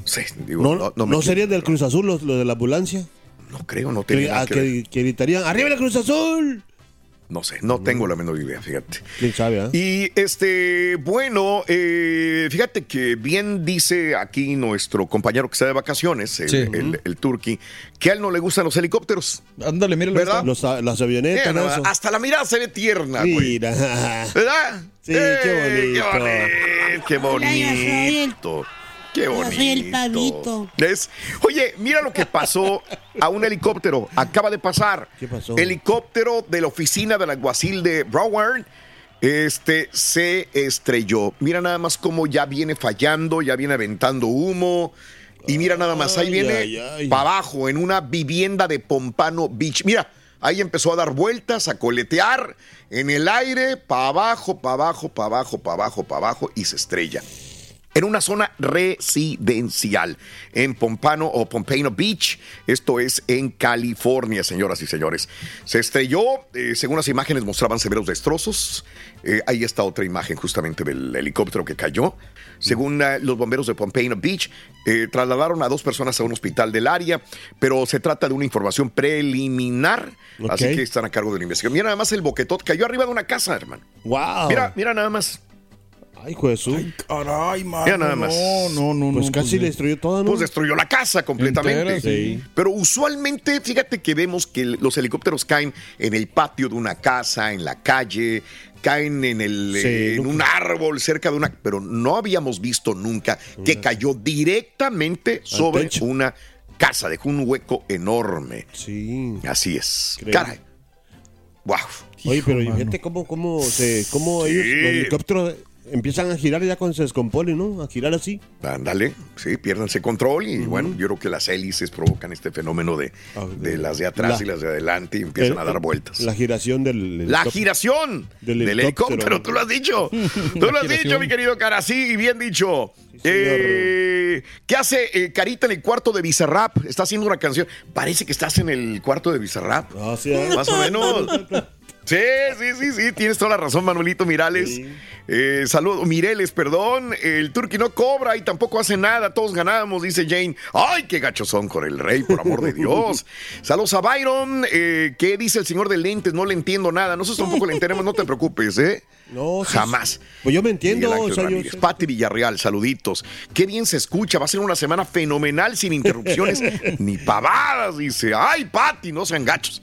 Sí, digo, ¿No, no, no, no serían del Cruz Azul los, los de la ambulancia? No creo, no Que, tenía nada que ver. que, gritarían, ¡Arriba la Cruz Azul! No sé, no tengo la menor idea, fíjate. ¿Quién sabe, ah? Y este, bueno, eh, fíjate que bien dice aquí nuestro compañero que está de vacaciones, el, Sí. el, el turqui, que a él no le gustan los helicópteros. Ándale, mira ¿Verdad? Los, las avionetas, hasta la mirada se ve tierna, güey. Mira. ¿Verdad? Sí, qué Eh, bonito. Qué bonito. Qué bonito. Qué bonito. soy el pavito. ¿Ves? Oye, mira lo que pasó a un helicóptero. Acaba de pasar. ¿Qué pasó? Helicóptero de la oficina del alguacil de Broward. Este se estrelló. Mira nada más cómo ya viene fallando, ya viene aventando humo. Y mira nada más, ahí Ay, viene para abajo, en una vivienda de Pompano Beach. Mira, ahí empezó a dar vueltas, a coletear en el aire, para abajo, para abajo, para abajo, para abajo, para abajo, y se estrella en una zona residencial en Pompano o Pompano Beach. Esto es en California, señoras y señores. Se estrelló, eh, según las imágenes mostraban severos destrozos. Eh, ahí está otra imagen justamente del helicóptero que cayó. Según eh, los bomberos de Pompano Beach, trasladaron a dos personas a un hospital del área, pero se trata de una información preliminar, así que están a cargo de la investigación. Mira nada más el boquetot, cayó arriba de una casa, hermano. Wow. Mira, mira nada más. Ay, Jesús. Caray, mano. Mira nada más. No, no, no. pues no, casi pues, le destruyó todo, ¿no? Pues destruyó la casa completamente. Entera, sí. Pero usualmente, fíjate que vemos que los helicópteros caen en el patio de una casa, en la calle, caen en, el, Sí, eh, en un árbol cerca de una... Pero no habíamos visto nunca que cayó directamente sobre una casa, dejó un hueco enorme. Sí. Así es. Increíble. Caray. Wow. Oye, pero fíjate cómo, cómo, se, cómo Sí. ellos, los helicópteros empiezan a girar ya cuando se descomponen, ¿no? A girar así. Ándale, sí, piérdanse control y bueno, yo creo que las hélices provocan este fenómeno de, Ah, de las de atrás la- y las de adelante y empiezan Eh, a dar vueltas. La giración del La helicóptero. giración Del del, helicóptero. helicóptero. tú lo has dicho. Tú lo has dicho, mi querido cara, sí, bien dicho. Eh, ¿Qué hace eh, Carita en el cuarto de Bizarrap? Está haciendo una canción. Parece que estás en el cuarto de Bizarrap. Ah, sí, ah. Más o menos. Sí, sí, sí, sí, tienes toda la razón, Manuelito Mirales. Eh, saludos, Mireles, perdón. El Turqui no cobra y tampoco hace nada, todos ganamos, dice Jane. ¡Ay, qué gachos son con el rey, por amor de Dios! Saludos a Byron. Eh, ¿Qué dice el señor de lentes? No le entiendo nada. Nosotros tampoco le entendemos, no te preocupes, ¿eh? No, sí, Jamás. Pues yo me entiendo. O sea, yo-. Pati Villarreal, saluditos. Qué bien se escucha. Va a ser una semana fenomenal sin interrupciones ni pavadas. Dice, ay, Pati, no sean gachos.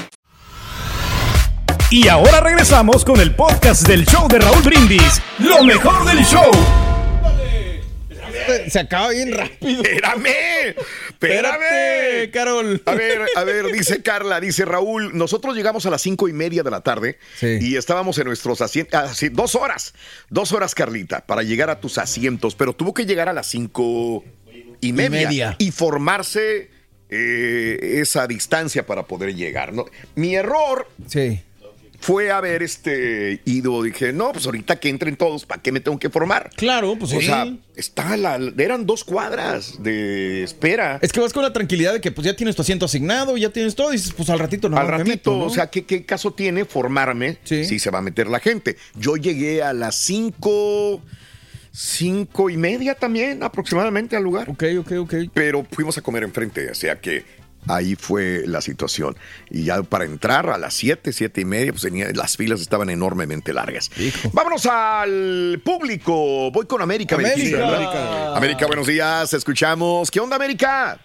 Y ahora regresamos con el podcast del show de Raúl Brindis. Lo mejor del show. Se acaba bien rápido. ¡Espérame! ¡Espérame! Carol. A ver, a ver, dice Carla, dice Raúl, nosotros llegamos a las cinco y media de la tarde Sí. y estábamos en nuestros asientos, ah, sí, dos horas, dos horas, Carlita, para llegar a tus asientos, pero tuvo que llegar a las cinco y media y, media. formarse eh, esa distancia para poder llegar. ¿no? Mi error Sí. Fue haber este, ido, dije, no, pues ahorita que entren todos, ¿para qué me tengo que formar? Claro, pues O sí. sea, está la, eran dos cuadras de espera. Es que vas con la tranquilidad de que pues ya tienes tu asiento asignado, ya tienes todo, y dices, pues al ratito no Al ratito, meto, ¿no? o sea, ¿qué, qué caso tiene formarme Sí. si se va a meter la gente? Yo llegué a las cinco, cinco y media también aproximadamente al lugar, Ok, ok, ok. pero fuimos a comer enfrente, o sea que ahí fue la situación. Y ya para entrar a las siete, siete y media, pues tenía- las filas estaban enormemente largas. Hijo. Vámonos al público. Voy con América. América. ¿verdad? América, buenos días. Escuchamos. ¿Qué onda, América?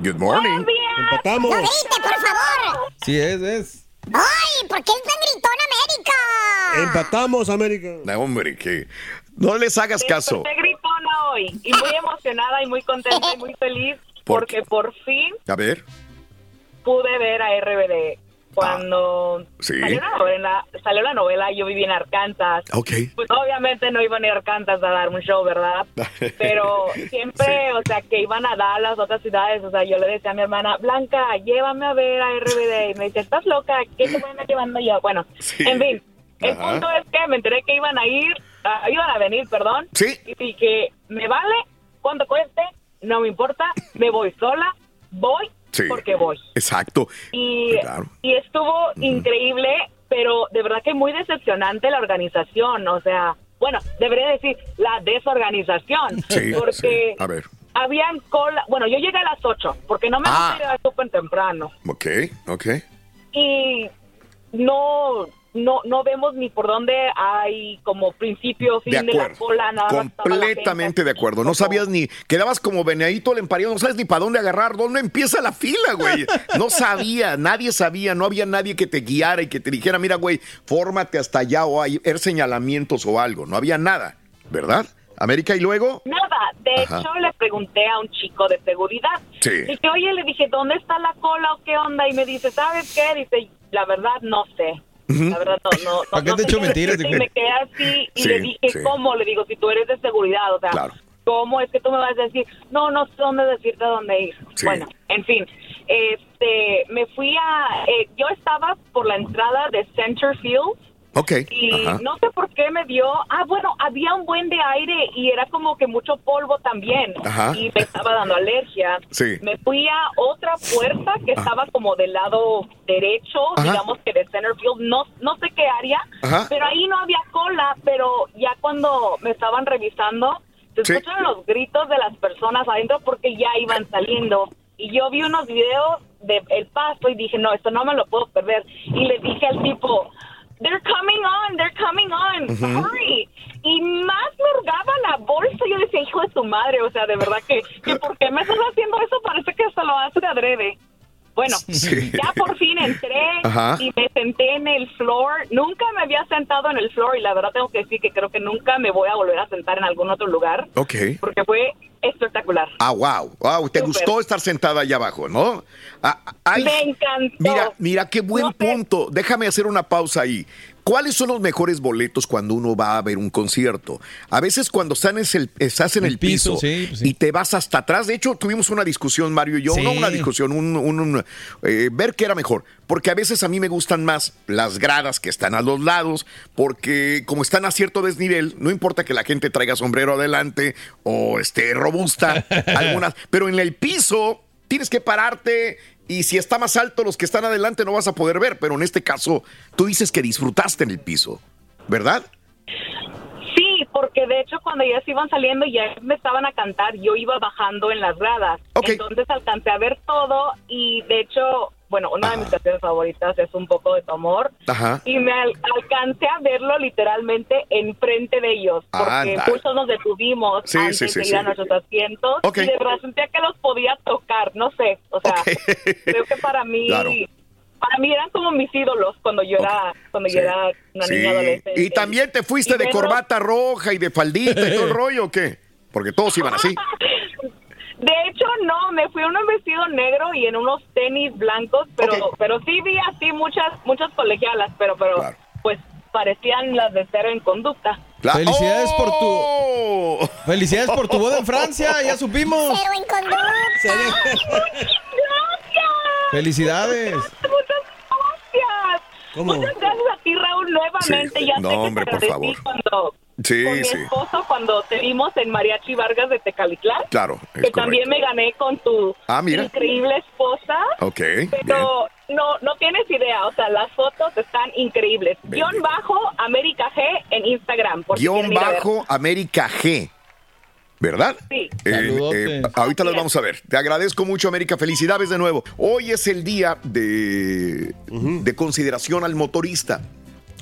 Good morning. Empatamos. ¡No grite, por favor! Sí, es, es. ¡Ay! ¿Por qué es tan gritón América? Empatamos, América. No, hombre, que no les hagas caso. Estoy gritona hoy y muy emocionada y muy contenta y muy feliz ¿Por porque por fin A ver. pude ver a RBD. cuando Sí. salió, la novela, salió la novela, yo viví en Arkansas. Ok. Pues obviamente no iban a ir a Arkansas a dar un show, ¿verdad? Pero siempre, o sea, que iban a Dallas, otras ciudades, o sea, yo le decía a mi hermana, Blanca, llévame a ver a RBD. Y me dice, ¿estás loca? ¿Qué te van a llevando yo? Bueno, en fin, el Ajá. punto es que me enteré que iban a ir, ah, iban a venir, perdón. Sí. Y dije, me vale, cuánto cueste, no me importa, me voy sola, voy Sí. porque voy. Exacto. Y, Claro. y estuvo increíble, pero de verdad que muy decepcionante la organización. O sea, bueno, debería decir la desorganización. Sí, porque sí. A ver. habían cola. Bueno, yo llegué a las 8, porque no me Ah. gusta ir súper temprano. Ok, ok. Y no. No, no vemos ni por dónde hay como principio, fin De de, la acuerdo. cola, nada Completamente de acuerdo. No sabías ni, quedabas como venadito al empareado, no sabes ni para dónde agarrar, dónde empieza la fila, güey. No sabía, nadie sabía, no había nadie que te guiara y que te dijera, mira, güey, fórmate hasta allá o hay er señalamientos o algo. No había nada, ¿verdad? América y luego. Nada, de Ajá. hecho le pregunté a un chico de seguridad. Sí. Dije, oye, le dije, ¿dónde está la cola o qué onda? Y me dice, ¿sabes qué? Dice, la verdad no sé. La verdad no, no. no ¿Para qué no te echo mentiras? Y me quedé así y Sí, le dije, sí. ¿cómo? Le digo, si tú eres de seguridad, o sea, Claro. ¿cómo es que tú me vas a decir? No, no sé dónde decirte dónde ir. Sí. Bueno, en fin, este, me fui a, eh, yo estaba por la entrada de Centerfield Ok. y Ajá. no sé por qué me dio. Ah, bueno, había un buen de aire y era como que mucho polvo también. Ajá. Y me estaba dando alergia. Sí. Me fui a otra puerta que estaba como del lado derecho, Ajá. digamos que de Centerfield. No, no sé qué área, Ajá. pero ahí no había cola. Pero ya cuando me estaban revisando, se Sí. escuchan los gritos de las personas adentro porque ya iban saliendo. Y yo vi unos videos de el paso y dije, no, esto no me lo puedo perder. Y le dije al tipo, they're coming on, they're coming on, Ujú. hurry. Y más me hurgaba la bolsa. Yo decía, hijo de tu madre, o sea, de verdad que, que ¿por qué me estás haciendo eso? Parece que hasta lo hace de adrede. Bueno, Sí. ya por fin entré Ajá. y me senté en el floor. Nunca me había sentado en el floor y la verdad tengo que decir que creo que nunca me voy a volver a sentar en algún otro lugar Ok. porque fue espectacular. Ah, wow, wow, te gustó estar sentada allá abajo, ¿no? Ah, ay, Me encantó. Mira, mira, qué buen No punto. Déjame hacer una pausa ahí. ¿Cuáles son los mejores boletos cuando uno va a ver un concierto? A veces cuando estás en el, estás en el, El piso, piso, sí, pues sí. y te vas hasta atrás. De hecho, tuvimos una discusión, Mario y yo, Sí. no una discusión, un, un- un, eh, ver qué era mejor. Porque a veces a mí me gustan más las gradas que están a los lados, porque como están a cierto desnivel, no importa que la gente traiga sombrero adelante o esté robusta, algunas, pero en el piso tienes que pararte y si está más alto los que están adelante no vas a poder ver, pero en este caso tú dices que disfrutaste en el piso, ¿verdad? Sí, porque de hecho cuando se iban saliendo y ya me estaban a cantar, yo iba bajando en las gradas. Ok. Entonces alcancé a ver todo y de hecho, bueno, una de mis canciones favoritas es Un poco de tu amor. Ajá. Y me al- alcancé a verlo literalmente enfrente de ellos, porque Anda. muchos nos detuvimos Sí, antes sí, sí, de ir a sí. nuestros asientos y de verdad sentía que los podía tocar, no sé, o sea, creo que para mí, Claro. para mí eran como mis ídolos cuando yo era, cuando yo era una Sí. niña adolescente. Y también te fuiste Y de corbata roja y de faldita y todo el rollo, ¿o qué? Porque todos iban así. De hecho, no, me fui en un vestido negro y en unos tenis blancos, pero pero sí vi así muchas muchas colegialas, pero pero pues parecían las de cero en conducta. Cla- Felicidades por tu. ¡Oh! Felicidades por tu boda en Francia, ya supimos. Cero en conducta. Felicidades. Muchas gracias. ¿Cómo? Muchas gracias a ti, Raúl, nuevamente. Sí. Ya No, sé que hombre, te por favor. cuando Sí, con mi sí. esposo cuando te vimos en Mariachi Vargas de Tecalitlán. Claro, es que también me gané con tu Ah, mira. increíble esposa. Ok, bien. Pero no, no tienes idea, o sea, las fotos están increíbles. Guión bajo América G en Instagram. Por si Guión ver. bajo América G. ¿Verdad? Sí. Eh, eh, ahorita las vamos a ver. Te agradezco mucho, América. Felicidades de nuevo. Hoy es el día de, de consideración al motorista.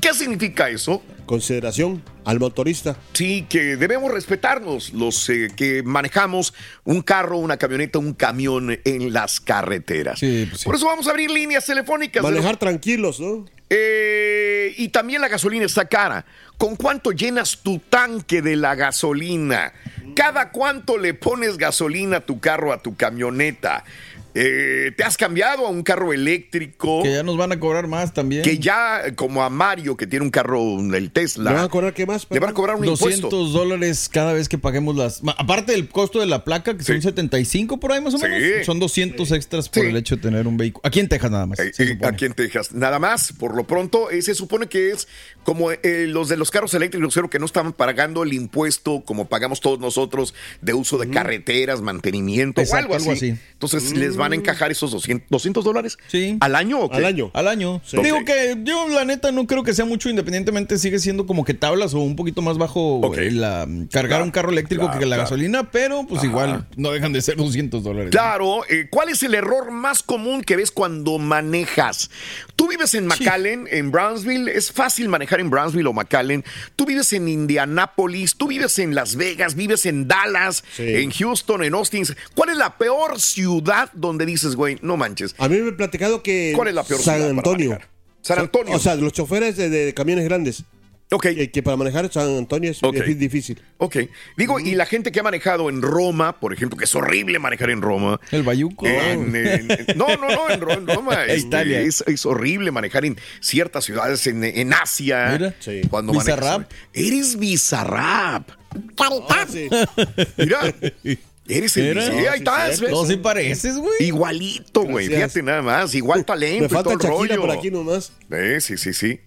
¿Qué significa eso? Consideración al motorista. Sí, que debemos respetarnos los eh, que manejamos un carro, una camioneta, un camión en las carreteras. Por eso vamos a abrir líneas telefónicas. Manejar tranquilos, ¿no? Eh, y también la gasolina está cara. ¿Con cuánto llenas tu tanque de la gasolina? ¿Cada cuánto le pones gasolina a tu carro, a tu camioneta? Eh, ¿Te has cambiado a un carro eléctrico? Que ya nos van a cobrar más también. Que ya, como a Mario, que tiene un carro, el Tesla. ¿Le van a cobrar qué más? Le van a cobrar un 200 impuesto. dólares cada vez que paguemos las... Aparte del costo de la placa, que son 75 por ahí más o Sí. menos. Son 200 extras por el hecho de tener un vehículo. Aquí en Texas nada más. Eh, eh, aquí en Texas. Nada más, por lo pronto, eh, se supone que es como eh, los de los carros eléctricos, creo que no estaban pagando el impuesto como pagamos todos nosotros de uso de carreteras, mantenimiento o Exacto, algo así. algo así. Entonces, ¿les van a encajar esos 200, 200 dólares? Sí. ¿Al año o qué? Al año. Al año. Sí. Digo que yo la neta no creo que sea mucho independientemente sigue siendo como que tablas o un poquito más bajo eh, la, cargar Claro, un carro eléctrico claro, que la claro. gasolina, pero pues Ajá. igual no dejan de ser 200 dólares. Claro, eh, ¿cuál es el error más común que ves cuando manejas? Tú vives en McAllen, en Brownsville, es fácil manejar en Brownsville o McAllen. Tú vives en Indianápolis, tú vives en Las Vegas, vives en Dallas, en Houston, en Austin. ¿Cuál es la peor ciudad donde dices, güey, no manches? A mí me han platicado que. ¿Cuál es la peor San ciudad para Antonio. manejar? San Antonio. O sea, los choferes de, de camiones grandes. Ok. Que, que para manejar San Antonio es, Ok. es difícil. Ok. Digo, y la gente que ha manejado en Roma, por ejemplo, que es horrible manejar en Roma. El Bayuco. En- en- en- no, no, no, en, Ro- en Roma. este, Italia. es, es horrible manejar en ciertas ciudades en, en Asia. Mira. Sí. Cuando Bizarrap. manejas- Eres bizarrap. Carita. Mira. Eres el Mira. No, ahí sí, estás. No, sí pareces, güey. Igualito, güey. Fíjate nada más. Igual talento Me y todo falta Shakira rollo. por aquí nomás. Eh, sí, sí, sí.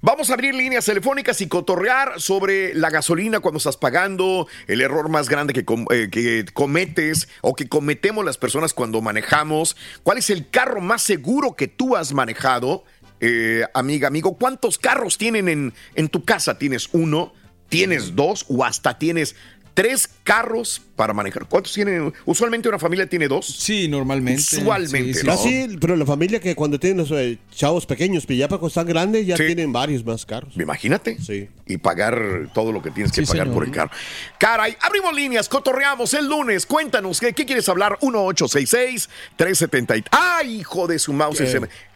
Vamos a abrir líneas telefónicas y cotorrear sobre la gasolina cuando estás pagando, el error más grande que, com- eh, que cometes o que cometemos las personas cuando manejamos. ¿Cuál es el carro más seguro que tú has manejado? Eh, amiga, amigo, ¿cuántos carros tienen en, en tu casa? ¿Tienes uno? ¿Tienes dos? ¿O hasta tienes tres carros para manejar? ¿Cuántos tienen? Usualmente una familia tiene dos. Sí, normalmente. Usualmente, Sí, sí. ¿no? Casi, pero la familia que cuando tienen los eh, chavos pequeños, pero ya para cuando están grandes, ya Sí. tienen varios más carros. Imagínate. Sí. Y pagar todo lo que tienes que Sí, pagar señor. por el carro. Caray, abrimos líneas, cotorreamos el lunes. Cuéntanos, ¿qué, qué quieres hablar? 1866-370. ¡Ay, hijo de su mouse!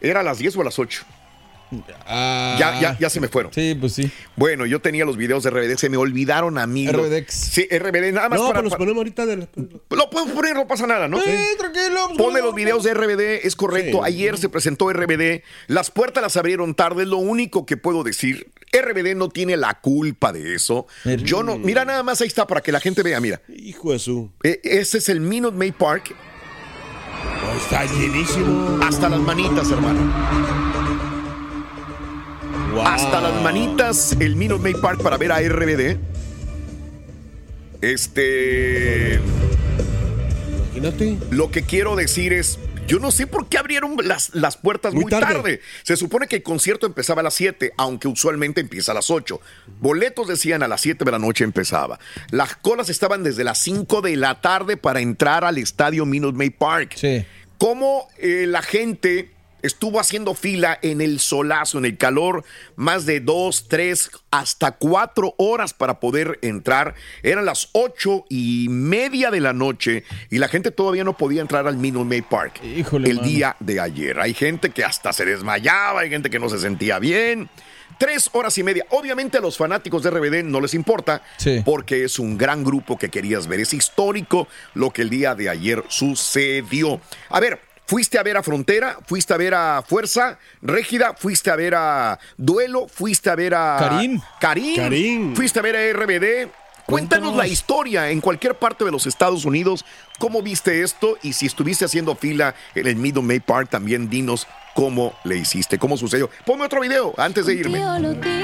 ¿Era a las 10 o a las 8? Ah, Ya, ya, ya se me fueron. Sí, pues sí. Bueno, yo tenía los videos de RBD, se me olvidaron a mí. los- RBDX. Sí, RBD, nada más No, para... pero los para- ponemos ahorita de la- Lo puedo poner, no pasa nada, ¿no? Sí, tranquilo. pues, Pone ¿cómo los videos de RBD, es correcto. Sí. Ayer se presentó RBD. Las puertas las abrieron tarde, es lo único que puedo decir. RBD no tiene la culpa de eso. Yo no. Mira, nada más ahí está para que la gente vea. Mira, Hijo de su. E- ese es el Minute Maid Park. Oh, está llenísimo. Hasta las manitas, hermano. Wow. Hasta las manitas, el Minute Maid Park para ver a RBD. Este. Imagínate. Lo que quiero decir es, yo no sé por qué abrieron las, las puertas muy, Muy tarde. tarde. Se supone que el concierto empezaba a las 7, aunque usualmente empieza a las 8. Boletos decían a las 7 de la noche empezaba. Las colas estaban desde las 5 de la tarde para entrar al estadio Minute Maid Park. Sí. Cómo eh, la gente estuvo haciendo fila en el solazo, en el calor, más de dos, tres, hasta cuatro horas para poder entrar. Eran las ocho y media de la noche y la gente todavía no podía entrar al Minute Maid Park Híjole, el mano. día de ayer. Hay gente que hasta se desmayaba, hay gente que no se sentía bien. Tres horas y media. Obviamente a los fanáticos de RBD no les importa Sí. porque es un gran grupo que querías ver. Es histórico lo que el día de ayer sucedió. A ver, fuiste a ver a Frontera, fuiste a ver a Fuerza Régida, fuiste a ver a Duelo, fuiste a ver a Karim. Karim, Karim. fuiste a ver a RBD. Cuéntanos la historia en cualquier parte de los Estados Unidos. ¿Cómo viste esto? Y si estuviste haciendo fila en el Middle May Park, también dinos cómo le hiciste, cómo sucedió. Ponme otro video antes de irme.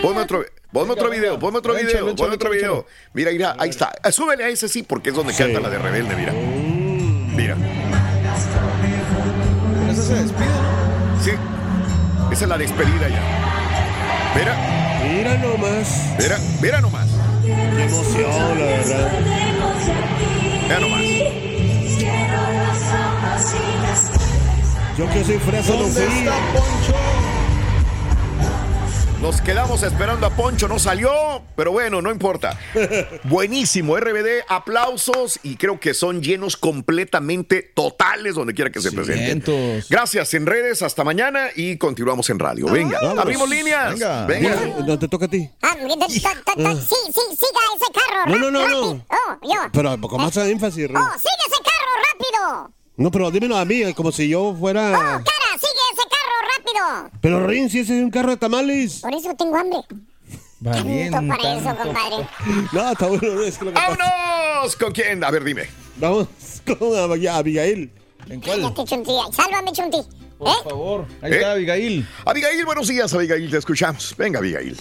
Ponme otro, ponme otro video, ponme otro video, ponme otro video. Mira, mira, ahí está. Súbele a ese sí, porque es donde canta la de Rebelde, mira. Mira. Esa es la despedida ya. Mira, Mira nomás. mira, mira nomás. Qué emoción, la verdad. Mira nomás. Yo que soy fresa no ¿Dónde fui. Nos quedamos esperando a Poncho, no salió, pero bueno, no importa. Buenísimo, RBD, aplausos y creo que son llenos completamente totales donde quiera que se presenten. Gracias en redes, hasta mañana y continuamos en radio. Venga, Vámonos. abrimos líneas. Venga. Venga. No te toca a ti. Ah, sí, sí, siga ese carro. No, no, no, no. Oh, yo. Pero con más énfasis. Oh, sigue ese carro rápido. No, pero dímelo a mí, como si yo fuera... ¡Oh, Pero Rin, si ese es un carro de tamales. Por eso tengo hambre. Tanto para eso, compadre. No, está bueno. Es que lo que pasa- ¡Vámonos! ¿Con quién? A ver, dime. Vamos con Ab- Abigail. ¿En Cállate, Chunti. Sálvame, Chunti. Por ¿Eh? favor. Ahí ¿Eh? está Abigail. Abigail, buenos días, Abigail, te escuchamos. Venga, Abigail.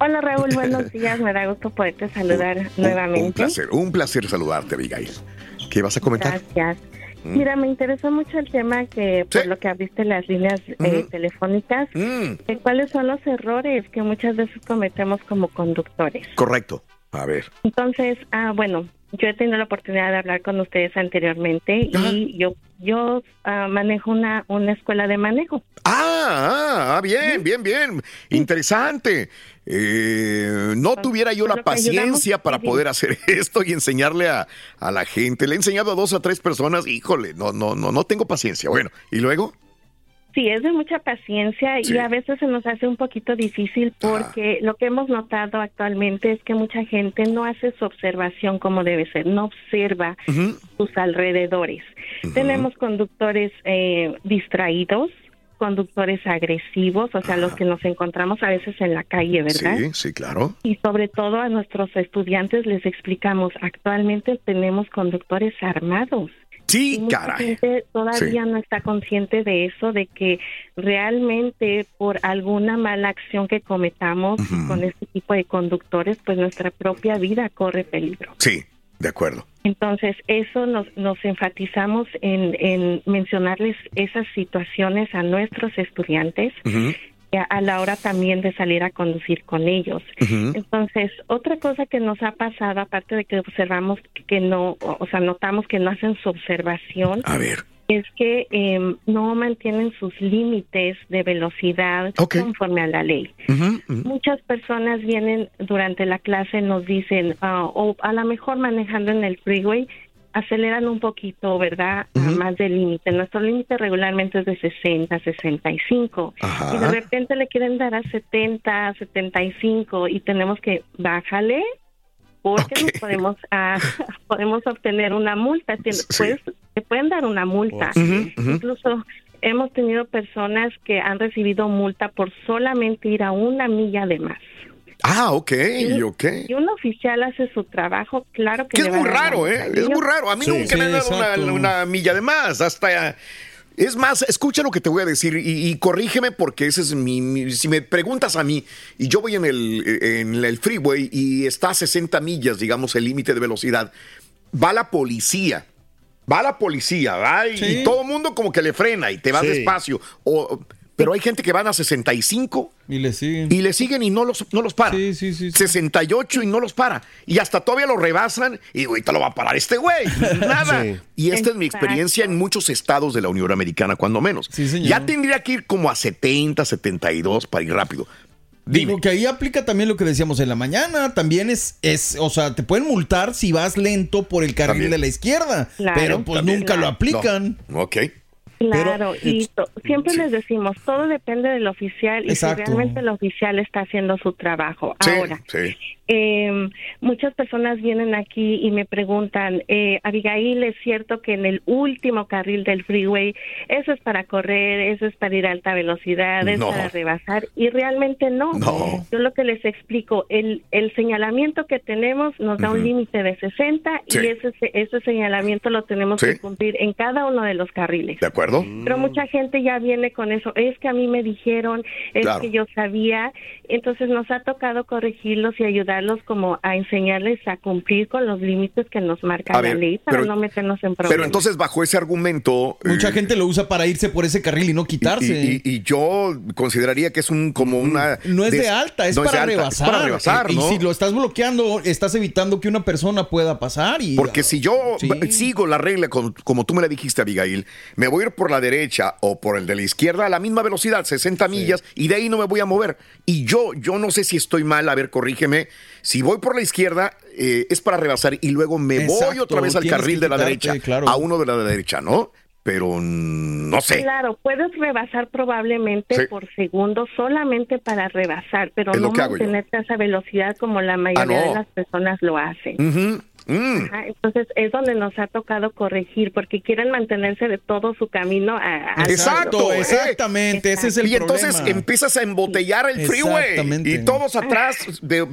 Hola Raúl, buenos días. Me da gusto poderte saludar Un nuevamente. placer, un placer saludarte, Abigail. ¿Qué vas a comentar? Gracias. Mm. Mira, me interesó mucho el tema que por lo que abriste las líneas eh, telefónicas, eh, cuáles son los errores que muchas veces cometemos como conductores. Correcto. A ver. Entonces, ah, bueno, yo he tenido la oportunidad de hablar con ustedes anteriormente y yo yo ah, manejo una una escuela de manejo. Ah, ah, bien, bien, bien. Interesante. Eh, no tuviera yo la paciencia para poder hacer esto y enseñarle a, a la gente. Le he enseñado a dos o tres personas, híjole, no, no, no, no tengo paciencia. Bueno, ¿y luego? Sí, es de mucha paciencia Sí. y a veces se nos hace un poquito difícil porque lo que hemos notado actualmente es que mucha gente no hace su observación como debe ser, no observa sus alrededores. Tenemos conductores eh, distraídos, conductores agresivos, o sea, los que nos encontramos a veces en la calle, ¿verdad? Sí, sí, claro. Y sobre todo a nuestros estudiantes les explicamos, actualmente tenemos conductores armados. Sí, Y mucha caray. gente todavía Sí. no está consciente de eso, de que realmente por alguna mala acción que cometamos con este tipo de conductores, pues nuestra propia vida corre peligro. Sí, de acuerdo. Entonces, eso nos, nos enfatizamos en, en mencionarles esas situaciones a nuestros estudiantes y a, la hora también de salir a conducir con ellos. Entonces, otra cosa que nos ha pasado, aparte de que observamos que no, o sea, notamos que no hacen su observación, A ver. es que eh, no mantienen sus límites de velocidad conforme a la ley. Muchas personas vienen durante la clase, nos dicen, ah, o a lo mejor manejando en el freeway, aceleran un poquito, ¿verdad? A más del límite. Nuestro límite regularmente es de 60, 65. Ajá. Y de repente le quieren dar a 70, 75 y tenemos que bájale porque nos podemos ah, podemos obtener una multa. Puedes- te pueden dar una multa. Incluso hemos tenido personas que han recibido multa por solamente ir a una milla de más. Ah, ok, Sí. ok. Si un oficial hace su trabajo, claro que Que es muy raro, ¿eh? Es muy raro. A mí Sí. nunca me han dado una, milla de más. Hasta. Es más, escucha lo que te voy a decir y, y corrígeme porque ese es mi, mi- Si me preguntas a mí y yo voy en el, en el freeway y está a 60 millas, digamos, el límite de velocidad, va la policía. Va la policía, ¿va? Y, Sí. y todo el mundo como que le frena y te vas Sí. despacio. O, pero hay gente que van a 65 Y le siguen. y le siguen y no los, no los para. 68 y no los para. Y hasta todavía lo rebasan y ahorita lo va a parar este güey. Nada. Sí. Y esta es mi Exacto. experiencia en muchos estados de la Unión Americana, cuando menos. señor. Ya tendría que ir como a 70, 72 para ir rápido. Digo que ahí aplica también lo que decíamos en la mañana. También es, es, o sea, te pueden multar si vas lento por el carril También. de la izquierda. Claro. pero pues También. nunca lo Claro. aplican. Ok. Claro, Pero, y siempre les decimos, todo depende del oficial y Exacto. si realmente el oficial está haciendo su trabajo. Sí, Ahora, sí. Eh, muchas personas vienen aquí y me preguntan, eh, Abigail, ¿es cierto que en el último carril del freeway eso es para correr, eso es para ir a alta velocidad, es para rebasar? Y realmente no. No. Yo lo que les explico, el, el señalamiento que tenemos nos da un límite de 60 Sí. y ese, ese señalamiento lo tenemos Sí. que cumplir en cada uno de los carriles. ¿De acuerdo? Pero mucha gente ya viene con eso. Es que a mí me dijeron, es Claro. que yo sabía. Entonces nos ha tocado corregirlos y ayudarlos como a enseñarles a cumplir con los límites que nos marca A la ver, ley para pero- no meternos en problemas. Pero entonces, bajo ese argumento. Mucha eh, gente lo usa para irse por ese carril y no quitarse. Y, y- y yo consideraría que es un como una. no es de, alta, es no para de alta, rebasar. Es para rebasar, Y- ¿no? Y si lo estás bloqueando, estás evitando que una persona pueda pasar. y Porque si yo sigo la regla como, como tú me la dijiste, Abigail, me voy a ir por la derecha o por el de la izquierda a la misma velocidad, 60 millas, y de ahí no me voy a mover. Y yo, yo no sé si estoy mal, a ver, corrígeme. Si voy por la izquierda, eh, es para rebasar y luego me voy otra vez al carril de la quitarte, derecha, claro. a uno de la derecha, ¿no? Pero no sé. Claro, puedes rebasar probablemente Sí. por segundo solamente para rebasar, pero Es no mantenerte a esa velocidad como la mayoría Ah, no. de las personas lo hacen. Mm. Ajá, entonces es donde nos ha tocado corregir porque quieren mantenerse de todo su camino a, a- Exacto, eh. exactamente, ese es el y entonces problema. empiezas a embotellar el freeway y todos atrás de-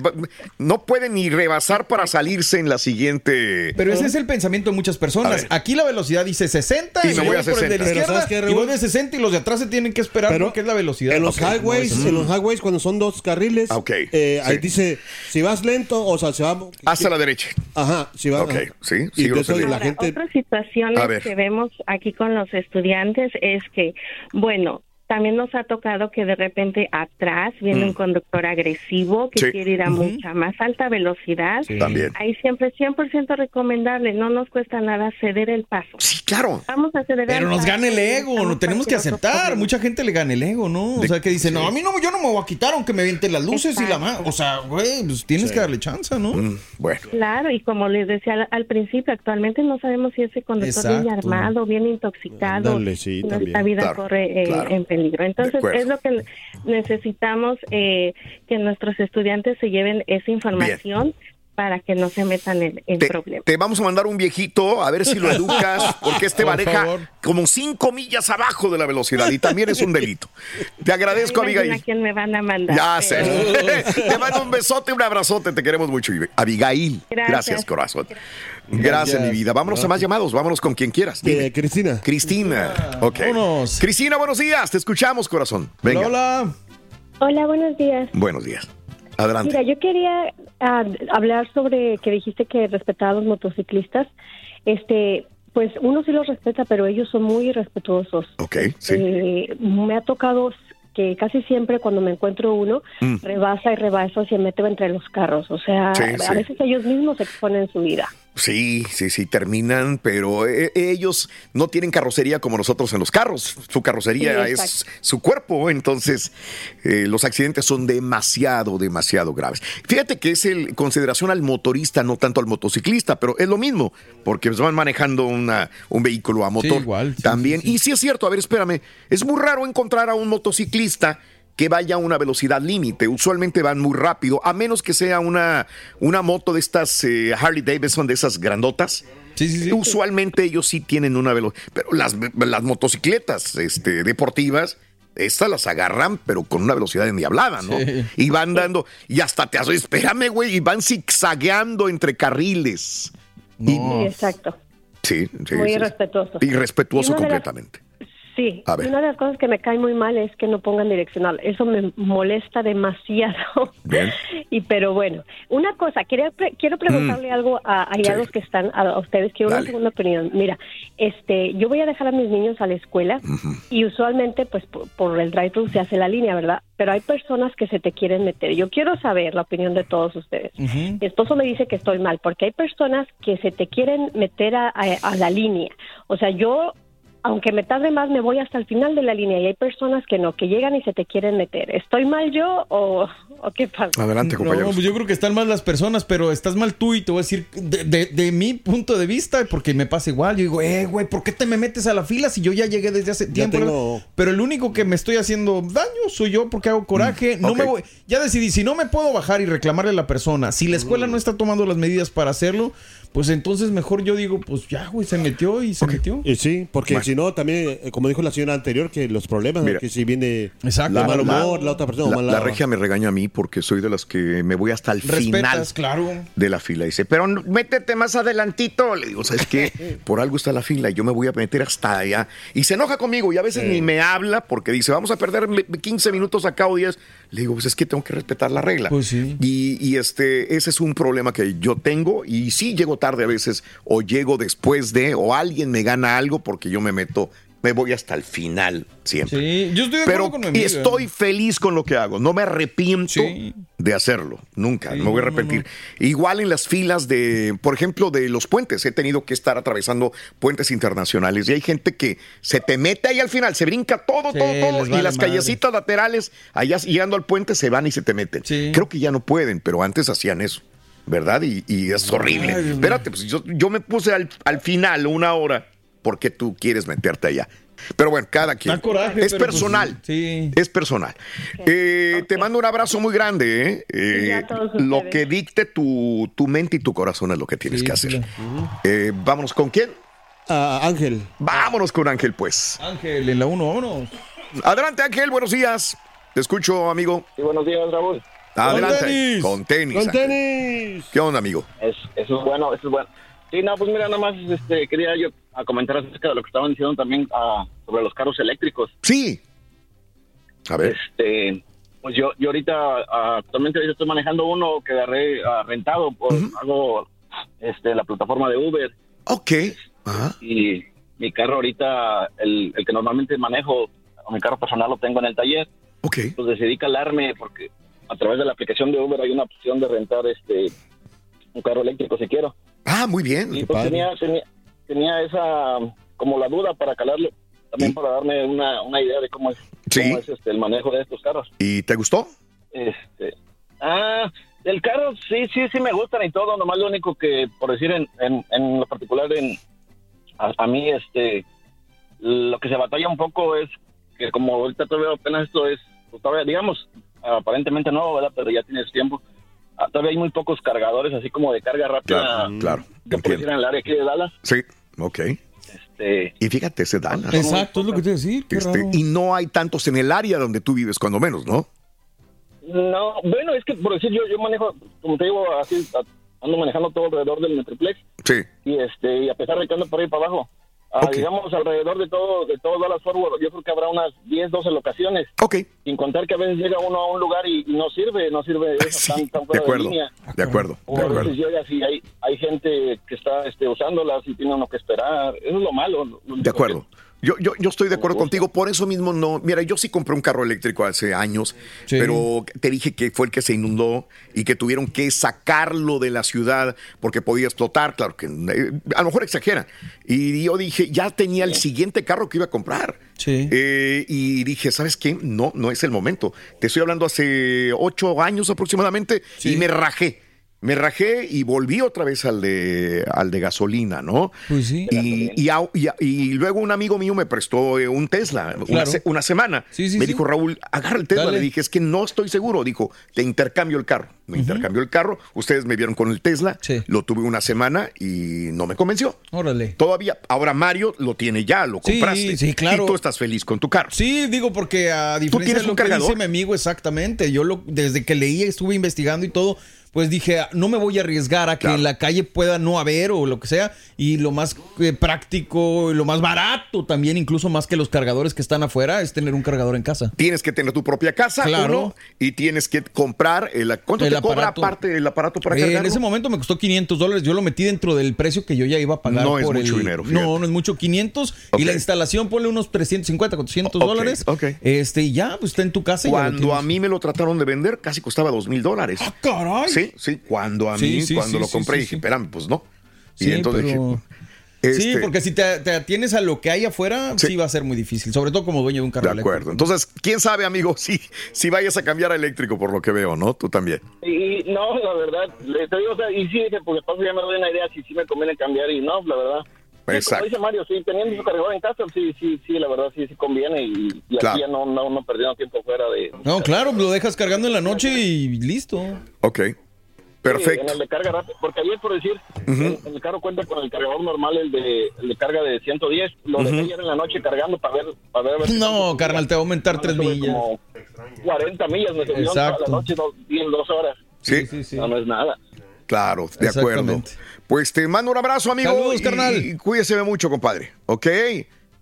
no pueden ni rebasar para salirse en la siguiente. Pero ese es el pensamiento de muchas personas. Aquí la velocidad dice 60 Y y, me voy voy a por el de la 60. Izquierda ¿sabes qué, y voy de 60 y los de atrás se tienen que esperar Pero porque es la velocidad. En los highways, en los highways cuando son dos carriles, Ah, ok, eh, ahí dice si vas lento, o sea, se va Hacia la derecha. Ajá, si va. Ok, sí, sí, la Ahora, gente Otras situaciones A ver. que vemos aquí con los estudiantes es que, bueno, también nos ha tocado que de repente atrás viene Mm. un conductor agresivo que Sí. quiere ir a mucha más alta velocidad. También. Ahí siempre 100% recomendable, no nos cuesta nada ceder el paso. Sí, claro. Vamos a ceder Pero el nos paso gana el ego, lo tenemos que aceptar. Mucha gente le gana el ego, ¿no? O De- sea, que dice, sí. no, a mí no, yo no me voy a quitar aunque me vienten las luces y la mano. O sea, güey, pues tienes que darle chance, ¿no? Mm, bueno. Claro, y como les decía al, al principio, actualmente no sabemos si ese conductor viene Exacto. armado, viene intoxicado, Ándale, sí, y nuestra también. vida Claro, corre eh, claro. en peligro. De Entonces, es lo que necesitamos eh, que nuestros estudiantes se lleven esa información para que no se metan en, en Te, problemas. te vamos a mandar un viejito a ver si lo educas, porque este Por maneja favor. como cinco millas abajo de la velocidad y también es un delito. Te agradezco, Abigail. a quién me van a mandar. Ya pero- sé. Te mando un besote, un abrazote, te queremos mucho. Abigail, gracias, Gracias. corazón. Gracias, mi vida. Vámonos a más llamados, vámonos con quien quieras. Dime. Eh, Cristina. Cristina. Ok. Vámonos. Cristina, buenos días. Te escuchamos, corazón. Venga. Hola, hola. Buenos días. Buenos días. Adelante. Mira, yo quería ah, hablar sobre que dijiste que respetaba a los motociclistas. Este, pues uno sí los respeta, pero ellos son muy irrespetuosos. Ok, sí. Eh, me ha tocado que casi siempre cuando me encuentro uno Mm. rebasa y rebasa y se mete entre los carros. O sea, Sí, a sí. veces ellos mismos exponen su vida. Sí, sí, sí, terminan, pero eh, ellos no tienen carrocería como nosotros en los carros. Su carrocería Sí, es su cuerpo, entonces eh, los accidentes son demasiado, demasiado graves. Fíjate que es el consideración al motorista, no tanto al motociclista, pero es lo mismo, porque van manejando una, un vehículo a motor igual, sí, también. sí, sí. Y sí es cierto, a ver, espérame, es muy raro encontrar a un motociclista que vaya a una velocidad límite. Usualmente van muy rápido, a menos que sea una, una moto de estas eh, Harley Davidson, de esas grandotas. Sí, sí, sí. Usualmente ellos sí tienen una velocidad. Pero las, las motocicletas este, deportivas, estas las agarran, pero con una velocidad endiablada, ¿no? Sí. Y van dando, y hasta te hace, espérame, güey, y van zigzagueando entre carriles. Sí, exacto. Sí, sí. Muy irrespetuoso. Irrespetuoso completamente. Sí, A ver. una de las cosas que me cae muy mal es que no pongan direccional. Eso me molesta demasiado. Bien. Y pero bueno, una cosa, quería pre- quiero preguntarle algo a, a ya Mm. Sí. los que están a, a ustedes, quiero una segunda opinión. Mira, este, yo voy a dejar a mis niños a la escuela y usualmente pues por, por el drive-thru se hace la línea, ¿verdad? Pero hay personas que se te quieren meter. Yo quiero saber la opinión de todos ustedes. Mi esposo me dice que estoy mal porque hay personas que se te quieren meter a, a- a la línea. O sea, yo aunque me tarde más, me voy hasta el final de la línea y hay personas que no, que llegan y se te quieren meter. ¿Estoy mal yo o, o qué pasa? Adelante, No, compañeros. pues yo creo que están mal las personas, pero estás mal tú y te voy a decir de, de- de mi punto de vista, porque me pasa igual. Yo digo, eh, güey, ¿por qué te me metes a la fila si yo ya llegué desde hace tiempo? tengo- Pero el único que me estoy haciendo daño soy yo porque hago coraje. no ok. me voy, ya decidí, si no me puedo bajar y reclamarle a la persona, si la escuela no está tomando las medidas para hacerlo, pues entonces mejor yo digo, pues ya, güey, se metió y se metió. Y sí, porque Bueno. si no, también, eh, como dijo la señora anterior, que los problemas, Mira. que si viene Exacto. de mal La- humor, la, otra persona, La, mala- la regia me regaña a mí porque soy de las que me voy hasta el final Respetas, claro. de la fila. Dice, pero métete más adelantito. Le digo, ¿sabes qué? Por algo está la fila y yo me voy a meter hasta allá. Y se enoja conmigo y a veces ni me habla porque dice, vamos a perder me- 15 minutos acá o 10. Le digo, pues es que tengo que respetar la regla. Pues sí. Y, y, este, ese es un problema que yo tengo y sí llego tarde a veces o llego después de o alguien me gana algo porque yo me meto, me voy hasta el final siempre. Sí, yo estoy de Pero con mi y amiga. estoy feliz con lo que hago. No me arrepiento Sí. de hacerlo. Nunca. Sí, no voy a no, no, arrepentir. Igual en las filas de, por ejemplo, de los puentes. He tenido que estar atravesando puentes internacionales. Y hay gente que se te mete ahí al final, se brinca todo, todo, todo. Y las madre. callecitas laterales, allá llegando al puente, se van y se te meten. Creo que ya no pueden, pero antes hacían eso. ¿Verdad? Y, y es horrible. Ay. Espérate, pues yo, yo me puse al, al final una hora porque tú quieres meterte allá. Pero bueno, cada quien. Da coraje, es pues, personal. sí. Es personal. Eh, Te mando un abrazo muy grande. ¿eh? Eh, lo que dicte tu, tu mente y tu corazón es lo que tienes que hacer. Eh, vámonos con quién? Ángel. Vámonos con Ángel, pues. Ángel, en la 1, vámonos. Adelante, Ángel, buenos días. Te escucho, amigo. Sí, buenos días, Raúl. Adelante. tenis. Con tenis. Con tenis. ¿Qué onda, amigo? Es, eso es bueno, eso es bueno. Sí, no, pues mira, nada más este, quería yo a comentar acerca de lo que estaban diciendo también ah, sobre los carros eléctricos. Sí. A ver. Este, pues yo, yo ahorita, ah, actualmente ahorita estoy manejando uno que agarré ah, rentado por hago este, la plataforma de Uber. Ok. Y mi carro ahorita, el, el que normalmente manejo, o mi carro personal lo tengo en el taller. Ok. Pues decidí calarme porque a través de la aplicación de Uber hay una opción de rentar este un carro eléctrico si quiero. Ah, muy bien. Y pues tenía, tenía, tenía esa, como la duda para calarlo, también para darme una, una idea de cómo es, cómo es este, el manejo de estos carros. ¿Y te gustó? Este, ah, el carro sí, sí, sí me gustan y todo, nomás lo único que, por decir en, en, en lo particular, en, a, a mí, este, lo que se batalla un poco es que como ahorita todavía apenas esto es, pues, todavía, digamos, aparentemente no, ¿verdad? Pero ya tienes tiempo. Ah, todavía hay muy pocos cargadores así como de carga rápida. Claro, claro. decir en el área aquí de Dallas. Sí, ok. Este, y fíjate, ese Dallas. Exacto, es lo que te iba a decir. qué Este, raro. y no hay tantos en el área donde tú vives, cuando menos, ¿no? No, bueno, es que por decir yo, yo manejo, como te digo, así, ando manejando todo alrededor del Metroplex Sí. y este, y a pesar de que ando por ahí para abajo, ah, digamos alrededor de todo, de todo Dallas Forward, yo creo que habrá unas 10, 12 locaciones. Ok. Sin contar que a veces llega uno a un lugar y, no sirve, no sirve eso tan, tan De fuera de, acuerdo. línea. De acuerdo. O De a acuerdo. veces hay, hay gente que está este, usándolas y tiene uno que esperar. Eso es lo malo. lo De acuerdo. Yo, yo, yo estoy de acuerdo contigo, por eso mismo no. Mira, yo sí compré un carro eléctrico hace años, Sí. pero te dije que fue el que se inundó y que tuvieron que sacarlo de la ciudad porque podía explotar. Claro que eh, a lo mejor exagera. Y yo dije, ya tenía el siguiente carro que iba a comprar. Eh, y dije, ¿sabes qué? No, no es el momento. Te estoy hablando hace ocho años aproximadamente y me rajé. Me rajé y volví otra vez al de, al de gasolina, ¿no? Pues sí. Y, y, au- y- y luego un amigo mío me prestó eh, un Tesla una, Claro. se- una semana. Sí, sí, me sí. dijo, Raúl, agarra el Tesla. Dale. Le dije, es que no estoy seguro. Dijo, te intercambio el carro. Me intercambió el carro. Ustedes me vieron con el Tesla. Lo tuve una semana y no me convenció. Órale. Todavía, ahora Mario lo tiene ya, lo compraste. sí, claro. Y tú estás feliz con tu carro. Sí, digo porque a diferencia tienes de lo un que cargador? dice mi amigo exactamente, yo lo desde que leí, estuve investigando y todo, pues dije, no me voy a arriesgar a que en la calle pueda no haber o lo que sea y lo más eh, práctico, y lo más barato también, incluso más que los cargadores que están afuera, es tener un cargador en casa. Tienes que tener tu propia casa, Claro. uno, y tienes que comprar el ¿cuánto El te cobra aparte el aparato para Eh, cargarlo? en ese momento me costó 500 dólares. Yo lo metí dentro del precio que yo ya iba a pagar. No es mucho el- dinero, fíjate. No, no es mucho. 500. Y la instalación ponle unos 350, 400 Ok, dólares. ok. Este, y ya, pues está en tu casa. Cuando a mí me lo trataron de vender, casi costaba dos mil dólares. ¡Ah, caray! Sí, sí, cuando a Sí, mí, sí, cuando sí, lo sí, compré, sí, dije, sí. espérame, pues no. Y Sí, entonces pero- dije, Sí, este, porque si te, te atienes a lo que hay afuera, sí. va a ser muy difícil. Sobre todo como dueño de un carro de acuerdo. Entonces, quién sabe, amigo, si, si vayas a cambiar a eléctrico por lo que veo, ¿no? Tú también. Y, y no, la verdad, le, te digo, o sea, y sí, dije, porque paso ya me doy una idea si sí me conviene cambiar y no, la verdad. Sí, Exacto. como dice Mario, sí, teniendo su cargador en casa, sí, sí, sí, la verdad, sí, sí conviene y, y Claro. así ya no, no, no perdiendo tiempo fuera de... No, claro, lo dejas cargando en la noche y listo. Ok. Perfecto. Sí, en el de carga rápida, porque ayer, por decir, Ujú. el, el carro cuenta con el cargador normal, el de, el de carga de 110, lo dejé Ujú. ayer en la noche cargando para ver... Para ver, si- No, carnal, te va a aumentar tres Tuve millas. como 40 millas me subieron toda la Exacto. noche, dos, bien, dos horas. Sí. No, no es nada. Claro, de acuerdo. Pues te mando un abrazo, amigo. Saludos, y- carnal. Y cuídese mucho, compadre. ¿Ok?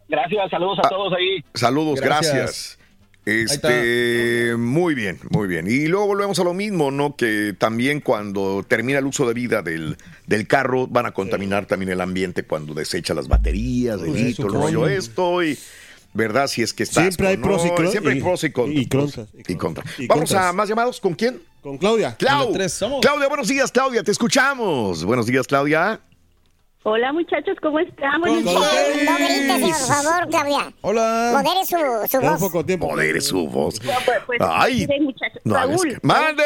Gracias, saludos a todos ahí. Saludos, gracias. Gracias. Este, muy bien, muy bien. Y luego volvemos a lo mismo, ¿no? Que también cuando termina el uso de vida del, del carro, van a contaminar también el ambiente cuando desecha las baterías, el litro, el rollo esto y. ¿Verdad? Si es que está. Siempre hay pros y con- Siempre hay pros y contras. y contras, Y contras. y Vamos a contras. más llamados. ¿Con quién? Con Claudia. Clau. Con la tres, somos. Claudia, buenos días, Claudia. Te escuchamos. Buenos días, Claudia. Hola muchachos, ¿cómo están? Con Buenos días. No grites, por favor, Claudia. Hola. Modere su, su voz. Modere su voz. No, pues, pues, Ay. muchachos. No Raúl, que- ¡Mande!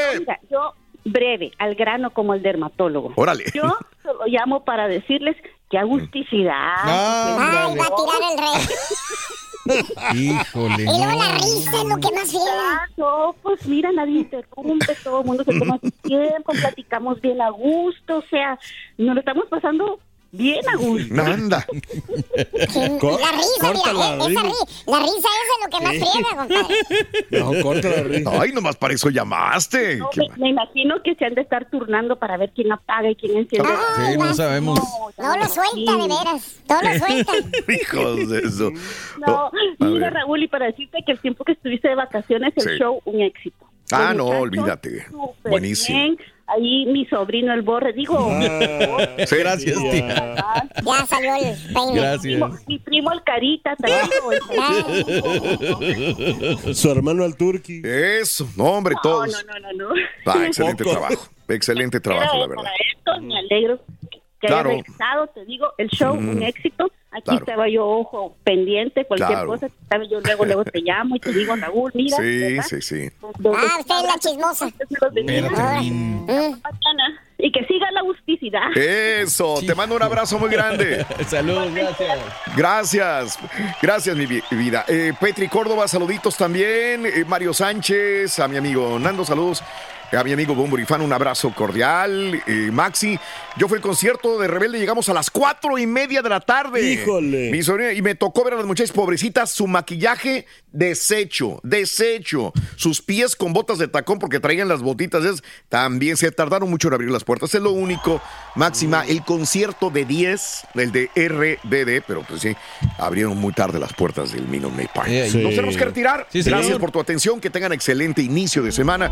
yo breve, al grano como el dermatólogo. Órale. Yo solo llamo para decirles qué agusticidad. Ay, va a tirar el rey. Híjole. Y luego la risa es lo que más fiera. No, pues mira, nadie interrumpe, todo el mundo se toma su tiempo, platicamos bien a gusto, o sea, nos lo estamos pasando bien a gusto. Anda. La risa, mira, eh, esa ri- la risa esa es lo que más Sí. friega, compadre. No, corta la risa. Ay, nomás para eso llamaste. No, me, me imagino que se han de estar turnando para ver quién apaga y quién enciende. Sí, no sabemos. No lo suelta, de veras. Todo lo suelta. Hijos de eso. No, a mira ver. Raúl, y para decirte que el tiempo que estuviste de vacaciones, el Sí. show, un éxito. Ah, no, súper Buenísimo. bien. Ahí mi sobrino, el Borre, digo... Sí, gracias, tía. Ya salió el peine. Mi primo, mi primo el Carita también. Su hermano al turqui. Eso, no, hombre, No, todos. no, no, no, no. Ah, excelente Poco. trabajo. Excelente trabajo, la verdad. Para esto me alegro que Claro. haya regresado, te digo, el show, un éxito. Aquí Claro. estaba yo, ojo, pendiente, cualquier Claro. cosa, ¿sabes? yo luego, luego te llamo y te digo, Raúl, mira. Sí, ¿verdad? sí, sí. Ah, usted es la chismosa. Y que siga la agusticidad. Eso, te mando un abrazo muy grande. Saludos, gracias. Gracias, gracias mi vi- vida. Eh, Petri Córdoba, saluditos también. Eh, Mario Sánchez, a mi amigo Nando, saludos. A mi amigo Bomburifán, un abrazo cordial. Eh, Maxi, yo fui al concierto de Rebelde, llegamos a las cuatro y media de la tarde. Híjole. Mi sobrina, y me tocó ver a las muchachas pobrecitas, su maquillaje deshecho, deshecho. Sus pies con botas de tacón porque traían las botitas esas. También se tardaron mucho en abrir las puertas. Es lo único, Máxima. El concierto de 10, el de RBD, pero pues sí, abrieron muy tarde las puertas del Minute Maid Park. Sí. Nos tenemos que retirar. Sí, Gracias por tu atención. Que tengan excelente inicio de semana.